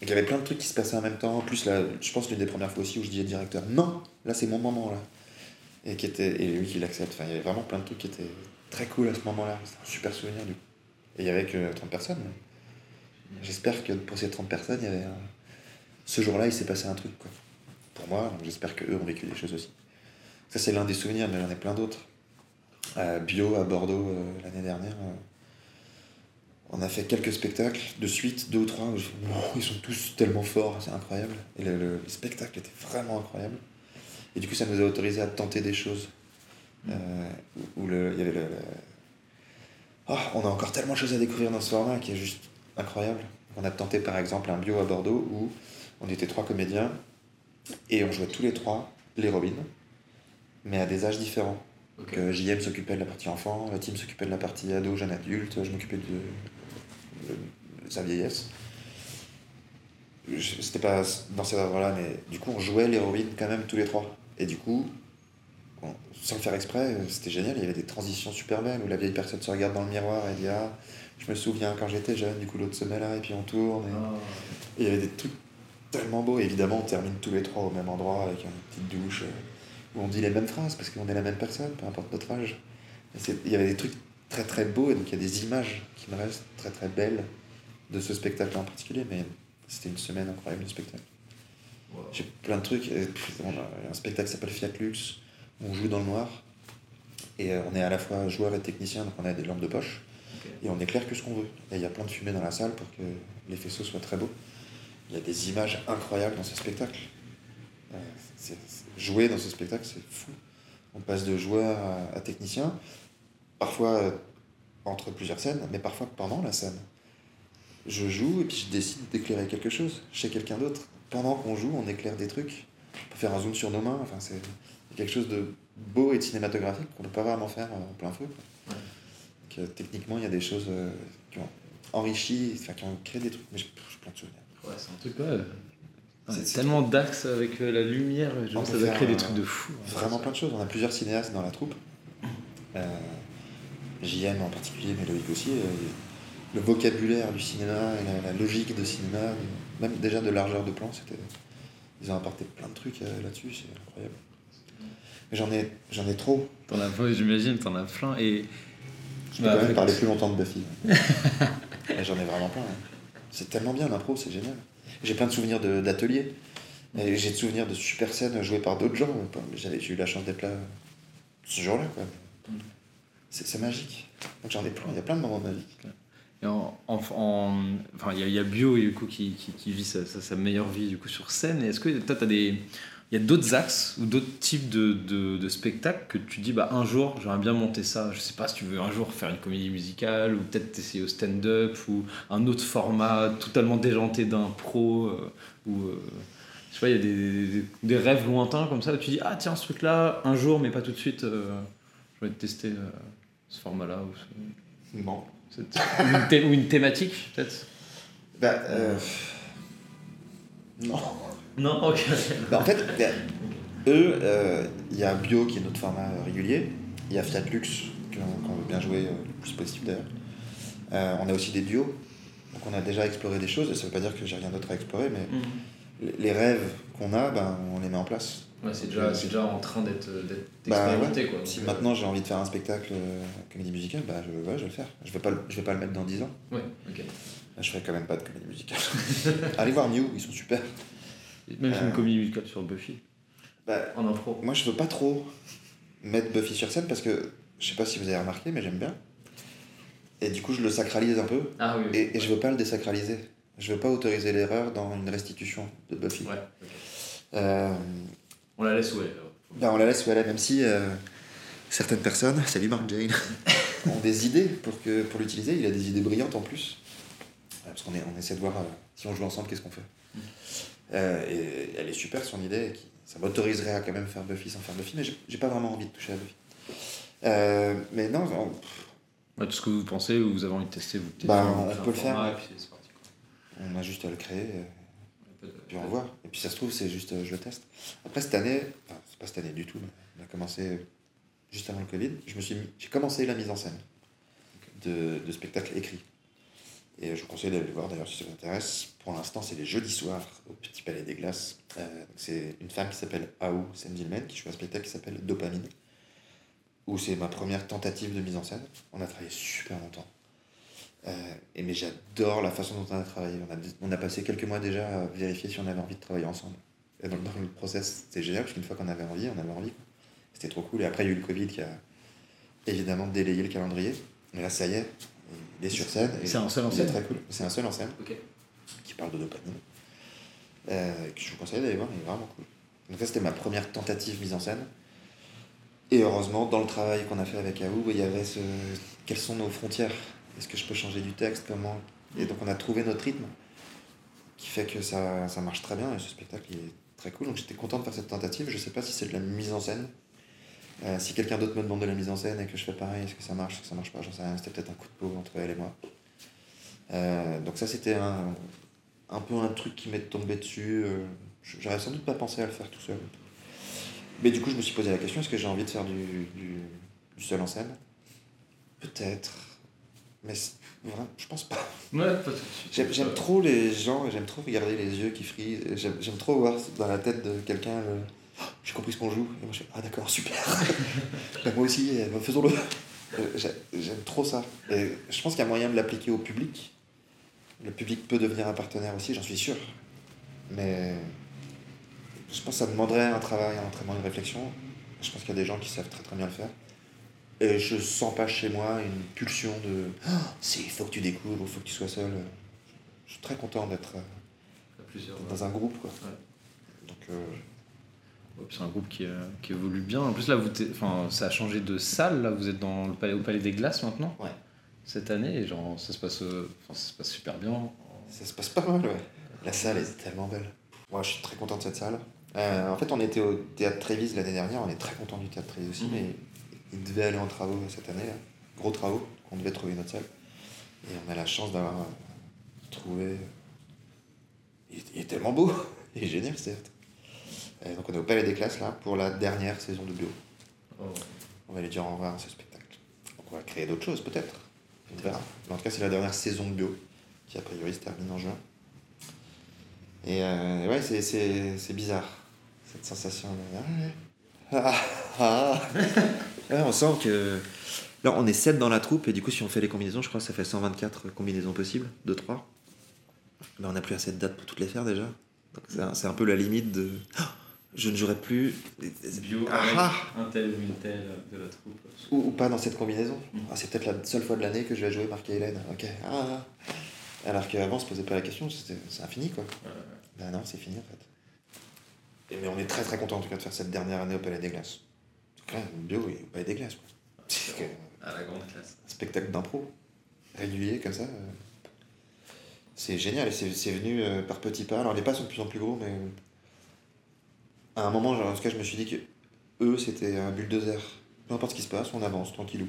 Donc, il y avait plein de trucs qui se passaient en même temps. En plus, là, je pense l'une des premières fois aussi où je disais directeur Non, là c'est mon moment là. Et, qui était, et lui qui l'accepte. Enfin, il y avait vraiment plein de trucs qui étaient très cool à ce moment-là. C'était un super souvenir du coup. Et il y avait que 30 personnes. J'espère que pour ces 30 personnes, il y avait un- ce jour-là, il s'est passé un truc. Quoi. Pour moi, j'espère qu'eux ont vécu des choses aussi. Ça, c'est l'un des souvenirs, mais j'en ai plein d'autres. Bio, à Bordeaux, euh, l'année dernière. euh, on a fait quelques spectacles de suite, deux ou trois, où je Wow, ils sont tous tellement forts, c'est incroyable. Et le, le- le spectacle était vraiment incroyable. Et du coup, ça nous a autorisé à tenter des choses. Euh, où il y avait le- Ah, on a encore tellement de choses à découvrir dans ce format qui est juste incroyable. On a tenté par exemple un bio à Bordeaux où on était trois comédiens et on jouait tous les trois l'héroïne, mais à des âges différents. Ok. Donc, euh, JM s'occupait de la partie enfant, la team s'occupait de la partie ado, jeune adulte, je m'occupais de, de sa vieillesse. Je- C'était pas dans cet ordre-là, mais du coup, on jouait l'héroïne quand même tous les trois. Et du coup, on- sans le faire exprès, euh, c'était génial. Il y avait des transitions super belles où la vieille personne se regarde dans le miroir et dit Ah, je me souviens quand j'étais jeune, du coup, l'autre se met là, et puis on tourne. et- Ah. et il y avait des trucs tellement beaux. Et évidemment, on termine tous les trois au même endroit avec une petite douche euh, où on dit les mêmes phrases parce qu'on est la même personne, peu importe notre âge. Il y avait des trucs très très beaux et donc il y a des images qui me restent très très belles de ce spectacle en particulier. Mais c'était une semaine incroyable de spectacle. J'ai plein de trucs. Et puis, on a un spectacle qui s'appelle Fiat Lux où on joue dans le noir. Et euh, on est à la fois joueur et technicien, donc on a des lampes de poche. Et on éclaire que ce qu'on veut. Et il y a plein de fumée dans la salle pour que les faisceaux soient très beaux. Il y a des images incroyables dans ce spectacle. Euh, jouer dans ce spectacle, c'est fou. On passe de joueur à, technicien, parfois euh, entre plusieurs scènes, mais parfois pendant la scène. Je joue et puis je décide d'éclairer quelque chose chez quelqu'un d'autre. Pendant qu'on joue, on éclaire des trucs. On peut faire un zoom sur nos mains. Enfin, c'est quelque chose de beau et de cinématographique qu'on ne peut pas vraiment faire en plein feu. euh, techniquement, il y a des choses euh, qui ont enrichi, enfin, qui ont créé des trucs. Mais j'ai plein de souvenirs. Ouais, c'est un truc, ouais. C'est- tellement d'axes avec euh, la lumière, je On pense que peut ça doit créer des trucs de fou. hein. Vraiment plein de choses. On a plusieurs cinéastes dans la troupe. Euh, JM en particulier, mais Loïc aussi. euh, le vocabulaire du cinéma et la, la logique de cinéma, même déjà de largeur de plan, c'était. Ils ont apporté plein de trucs euh, là-dessus, c'est incroyable. Mais j'en ai, j'en ai trop. T'en as plein, j'imagine, t'en as plein. Et. Je peux Bah, quand même parler plus longtemps de Buffy. J'en ai vraiment plein. hein. C'est tellement bien l'impro, c'est génial. J'ai plein de souvenirs d'ateliers. J'ai de souvenirs de super scènes jouées par d'autres gens. J'avais j'ai eu la chance d'être là ce jour-là. C'est magique. Donc j'en ai plein, il y a plein de moments magiques. Et en, en, enfin, il y, a Bio du coup, qui, qui, vit sa, sa, sa, meilleure vie du coup, sur scène. Est-ce que toi, tu as des. Il y a d'autres axes ou d'autres types de, de, de, spectacles que tu dis bah, un jour j'aimerais bien monter ça. Je sais pas si tu veux un jour faire une comédie musicale ou peut-être essayer au stand-up ou un autre format totalement déjanté d'un pro euh, ou euh, je sais pas, il y a des, des, des, rêves lointains comme ça où tu dis ah tiens ce truc là un jour mais pas tout de suite euh, je vais tester ce format là. Ou une, thé ou une thématique peut-être bah, euh... Non. Non, ok. Bah, en fait, eux, il euh, y a Bio qui est notre format régulier. Il y a Fiat Lux qu'on veut bien jouer le plus possible d'ailleurs. Euh, on a aussi des duos. Donc on a déjà exploré des choses. Et ça veut pas dire que j'ai rien d'autre à explorer, mais Mhm. les rêves qu'on a, ben, on les met en place. Ouais, c'est déjà, c'est déjà en train d'être Bah, expérimenté. ouais. quoi. Si euh, maintenant j'ai envie de faire un spectacle euh, comédie musicale, bah, je, ouais, je vais le faire. Je vais pas, le- je vais pas le mettre dans 10 ans. Ouais, ok. Là, je ferai quand même pas de comédie musicale. Allez voir New, ils sont super. Même Euh. une comédie musicale sur Buffy, Bah, en impro. Moi, je veux pas trop mettre Buffy sur scène parce que je sais pas si vous avez remarqué, mais j'aime bien. Et du coup, je le sacralise un peu Ah oui, oui. et, et je veux pas le désacraliser. Je veux pas autoriser l'erreur dans une restitution de Buffy. Ouais. Euh, On la laisse où elle est, ben, on la laisse où elle est, même si euh, certaines personnes, salut Mark Jane, ont des idées pour, que, pour l'utiliser. Il a des idées brillantes en plus. Parce qu'on on essaie de voir euh, si on joue ensemble, qu'est-ce qu'on fait. Euh, et elle est super son idée. Qui, ça m'autoriserait à quand même faire Buffy sans faire Buffy, mais j'ai, pas vraiment envie de toucher à Buffy. Euh, mais non, on- Ouais, tout ce que vous pensez ou vous avez envie de tester, vous Bah, on peut le faire, format, et puis parti, on a juste à le créer. euh, Pas de- Puis on va voir. Et puis ça se trouve, c'est juste, euh, je le teste. Après cette année, enfin, c'est pas cette année du tout, mais on a commencé juste avant le Covid. J'ai commencé la mise en scène de, de spectacles écrits. Et je vous conseille d'aller le voir d'ailleurs si ça vous intéresse. Pour l'instant, c'est les jeudis soirs au Petit Palais des Glaces. Euh, c'est une femme qui s'appelle Aou Sendilmen qui joue un spectacle qui s'appelle Dopamine. Où c'est ma première tentative de mise en scène. On a travaillé super longtemps. Euh, et mais j'adore la façon dont on a travaillé. On a, on a passé quelques mois déjà à vérifier si on avait envie de travailler ensemble. Et donc dans le process, c'était génial parce qu'une fois qu'on avait envie, on avait envie. C'était trop cool. Et après, il y a eu le Covid qui a évidemment délayé le calendrier. Mais là, ça y est, il est sur scène. C'est un seul en scène très cool. C'est un seul en scène Ok. Qui parle de dopamine. Euh, que je vous conseille d'aller voir, il est vraiment cool. Donc ça, c'était ma première tentative mise en scène. Et heureusement, dans le travail qu'on a fait avec Aou, il y avait ce... Quelles sont nos frontières? Est-ce que je peux changer du texte? Comment? Et donc on a trouvé notre rythme, qui fait que ça, ça marche très bien, et ce spectacle il est très cool. Donc j'étais content de faire cette tentative. Je sais pas si c'est de la mise en scène. Euh, si quelqu'un d'autre me demande de la mise en scène et que je fais pareil, est-ce que ça marche, est-ce que ça marche pas, j'en sais rien. C'était peut-être un coup de peau entre elle et moi. Euh, donc ça, c'était un, un peu un truc qui m'est tombé dessus. euh, J'aurais sans doute pas pensé à le faire tout seul. Mais du coup, je me suis posé la question est-ce que j'ai envie de faire du, du, du seul en scène? Peut-être. Mais vraiment, je pense pas. Ouais. J'aime trop les gens, et j'aime trop regarder les yeux qui frisent. J'aime trop voir dans la tête de quelqu'un le. Oh, j'ai compris ce qu'on joue. Et moi, je fais Ah, d'accord, super. Bah, moi aussi, faisons-le. Euh, j'ai- J'aime trop ça. Et je pense qu'il y a moyen de l'appliquer au public. Le public peut devenir un partenaire aussi, j'en suis sûr. Mais je pense que ça demanderait un travail, un entraînement, une réflexion. Je pense qu'il y a des gens qui savent très très bien le faire. Et je sens pas chez moi une pulsion de Ah, c'est il faut que tu découvres, il faut que tu sois seul. Je suis très content d'être euh, dans un groupe. Quoi. Ouais. Donc, euh, C'est un groupe qui, euh, qui évolue bien. En plus, là, vous enfin, ça a changé de salle. Là, vous êtes dans le palais, au Palais des Glaces maintenant? Ouais. Cette année, et genre, ça se passe, euh, enfin, ça se passe super bien. ça se passe pas mal, ouais. La salle est tellement belle. Moi, je suis très content de cette salle. Euh, en fait, on était au théâtre Trévise l'année dernière. On est très content du théâtre Trévise aussi, Mhm. mais il devait aller en travaux cette année. là. Gros travaux. On devait trouver notre salle. Et on a la chance d'avoir euh, trouvé. Il, est- il est tellement beau. Il est génial, ce théâtre. Euh, donc, on est au Palais des Classes là pour la dernière saison de bio. Oh. On va lui dire au revoir à ce spectacle. Donc on va créer d'autres choses peut-être. Mais en tout cas, c'est la dernière saison de bio qui a priori se termine en juin. Et euh, ouais, c'est, bizarre cette sensation. de- Ah, ah. Ouais, on sent que. Là, on est 7 dans la troupe et du coup, si on fait les combinaisons, je crois que ça fait 124 combinaisons possibles, 2-3. Là, on n'a plus assez de dates pour toutes les faire déjà. C'est, un, un peu la limite de. Ah, je ne jouerai plus. Bio Ah, ah. un tel ou une telle de la troupe. Ou, ou pas dans cette combinaison. Mm. Ah, c'est peut-être la seule fois de l'année que je vais jouer marqué Hélène. Ok. Ah. Alors qu'avant, on se posait pas la question, c'est infini quoi. Ouais, ouais. Ben non, c'est fini en fait. Et, mais on est très très content en tout cas de faire cette dernière année au Palais des Glaces. En tout cas, bio et au Palais des Glaces. quoi. C'est que- À la grande classe. un spectacle d'impro régulier comme ça. euh, C'est génial et c'est venu euh, par petits pas. Alors les pas sont de plus en plus gros, mais à un moment, genre, en tout cas, je me suis dit que eux, c'était un bulldozer. Peu importe ce qui se passe, on avance tranquillou.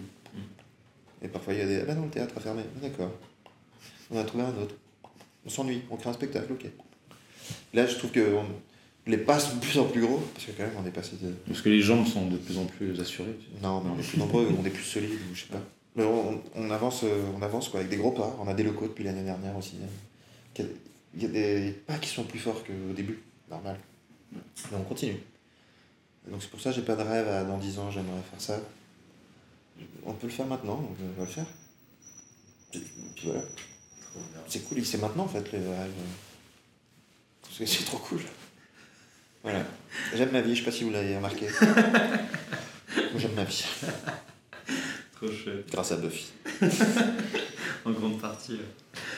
Et parfois, il y a des. Ah bah non, le théâtre a fermé. Ah, D'accord. On a trouvé un autre. On s'ennuie, on crée un spectacle, ok. Là, je trouve que on- les pas sont de plus en plus gros, parce que quand même, on est passé de. Parce que les jambes sont de plus en plus assurées. Non, mais on est plus nombreux, on est plus solides, ou je sais pas. Mais on, on avance, euh, on avance quoi, avec des gros pas. On a des locaux depuis l'année dernière aussi. il y a des pas qui sont plus forts qu'au début, normal. On continue. Et donc c'est pour ça que j'ai pas de rêve à dans 10 ans, j'aimerais faire ça. On peut le faire maintenant, donc on va le faire. Puis voilà. C'est cool, c'est maintenant en fait les rêves. Parce que c'est trop cool. Voilà. J'aime ma vie, je sais pas si vous l'avez remarqué. J'aime ma vie, Trop chouette. grâce à Buffy. En grande partie.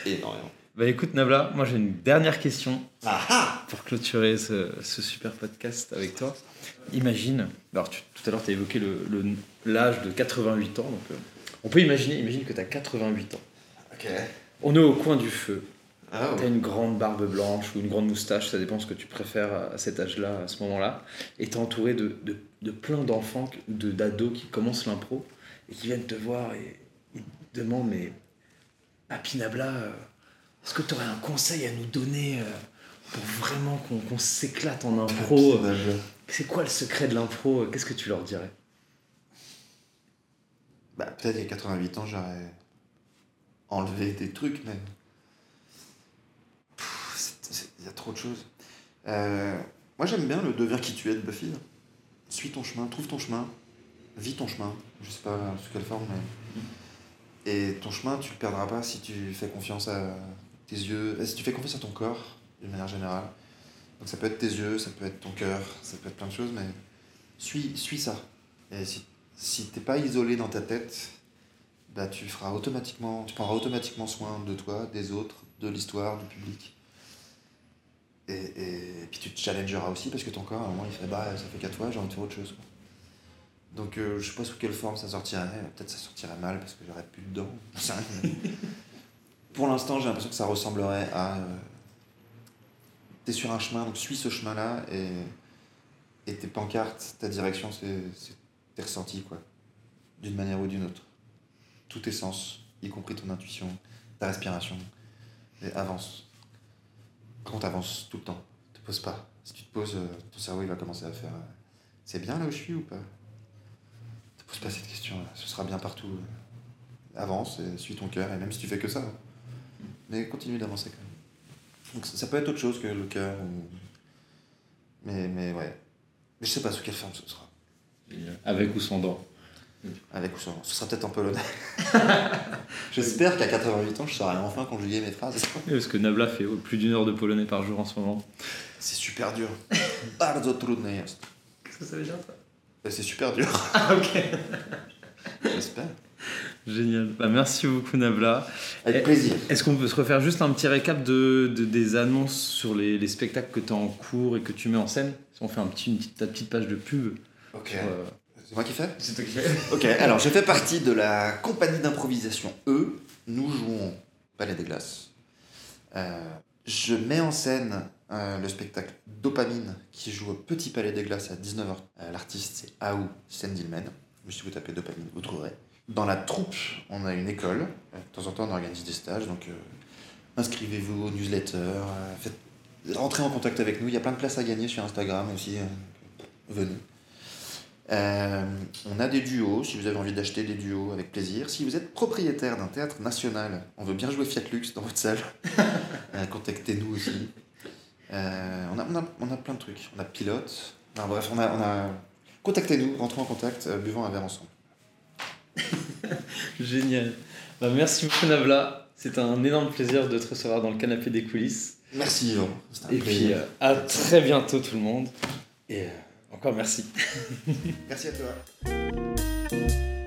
Énormément. Bah écoute Nabla, moi j'ai une dernière question Ah ah pour clôturer ce, ce super podcast avec toi. Imagine, alors tu- tout à l'heure tu as évoqué le- le- l'âge de 88 ans, donc euh, on peut imaginer, imagine que tu as 88 ans. Ok. On est au coin du feu, Ah tu as une grande barbe blanche ou une grande moustache, ça dépend ce que tu préfères à cet âge-là, à ce moment-là, et tu es entouré de, de, de plein d'enfants, de- d'ados qui commencent l'impro et qui viennent te voir et ils te demandent mais Papi Nabla, euh, est-ce que tu aurais un conseil à nous donner euh, pour vraiment qu'on s'éclate en impro euh, C'est quoi le secret de l'impro Qu'est-ce que tu leur dirais? Bah, peut-être il y a 88 ans, j'aurais enlevé des trucs, c'est- Il y a trop de choses. Euh, moi, j'aime bien le deviens qui tu es de Buffy. Suis ton chemin, trouve ton chemin, vis ton chemin. Je sais pas sous quelle forme, mais. Et ton chemin, tu le perdras pas si tu fais confiance à tes yeux, si tu fais confiance à ton corps, d'une manière générale. Donc ça peut être tes yeux, ça peut être ton cœur, ça peut être plein de choses, mais suis, suis ça. Et si si t'es pas isolé dans ta tête, bah tu feras automatiquement, tu prendras automatiquement soin de toi, des autres, de l'histoire, du public. Et, et, puis tu te challengeras aussi parce que ton corps, à un moment, il fait bah ça fait qu'à toi, j'ai envie de faire autre chose. Donc euh, je sais pas sous quelle forme ça sortirait, peut-être ça sortirait mal parce que j'aurais plus de Pour l'instant, j'ai l'impression que ça ressemblerait à. euh, t'es sur un chemin, donc suis ce chemin-là et, et tes pancartes, ta direction, c'est tes ressentis, quoi. D'une manière ou d'une autre. Tous tes sens, y compris ton intuition, ta respiration. Et avance. Quand t'avances tout le temps, te pose pas. Si tu te poses, euh, ton cerveau il va commencer à faire euh, c'est bien là où je suis ou pas? Te pose pas cette question-là, ce sera bien partout. Avance et suis ton cœur, et même si tu fais que ça. Mais continue d'avancer quand même. Donc ça ça peut être autre chose que le cœur. Mais, mais ouais. Mais je sais pas sous quelle forme ce sera. Avec ou sans dents Avec ou sans. Ce sera peut-être un polonais. J'espère qu'à 88 ans, je saurai enfin conjuguer mes phrases. Oui, Parce que Nabla fait plus d'une heure de polonais par jour en ce moment. C'est super dur. Bardzo trudne jest. Qu'est-ce que ça veut dire ça Bah, C'est super dur. Ah ok. J'espère. Génial. Bah, merci beaucoup Nabla. Avec plaisir. Est-ce qu'on peut se refaire juste un petit récap de, de- des annonces sur les, les spectacles que tu as en cours et que tu mets en scène? Si on fait un petit, une petite, ta petite page de pub. Ok. euh, C'est moi qui fais? C'est toi qui fais Ok, alors je fais partie de la compagnie d'improvisation E. Nous jouons Palais des Glaces. Euh, je mets en scène euh, le spectacle Dopamine qui joue au Petit Palais des Glaces à 19h. Euh, L'artiste c'est Aou Sendilmen. Mais si vous tapez Dopamine, vous trouverez. Dans la troupe, on a une école. De temps en temps, on organise des stages. Donc euh, inscrivez-vous aux newsletters. euh, faites, rentrez en contact avec nous. Il y a plein de places à gagner sur Instagram aussi. euh, venez. On a des duos, si vous avez envie d'acheter des duos, avec plaisir. Si vous êtes propriétaire d'un théâtre national, on veut bien jouer Fiat Lux dans votre salle. Contactez-nous aussi. On, a, on, a, on a plein de trucs. On a pilote. Bref, on a, on a... Contactez-nous, rentrons en contact, buvons un verre ensemble. Génial. Bah, merci beaucoup Nabla. C'est un énorme plaisir de te recevoir dans le canapé des coulisses. Merci Yvan. Et plaisir. puis euh, à très bientôt tout le monde. Et encore merci. merci à toi.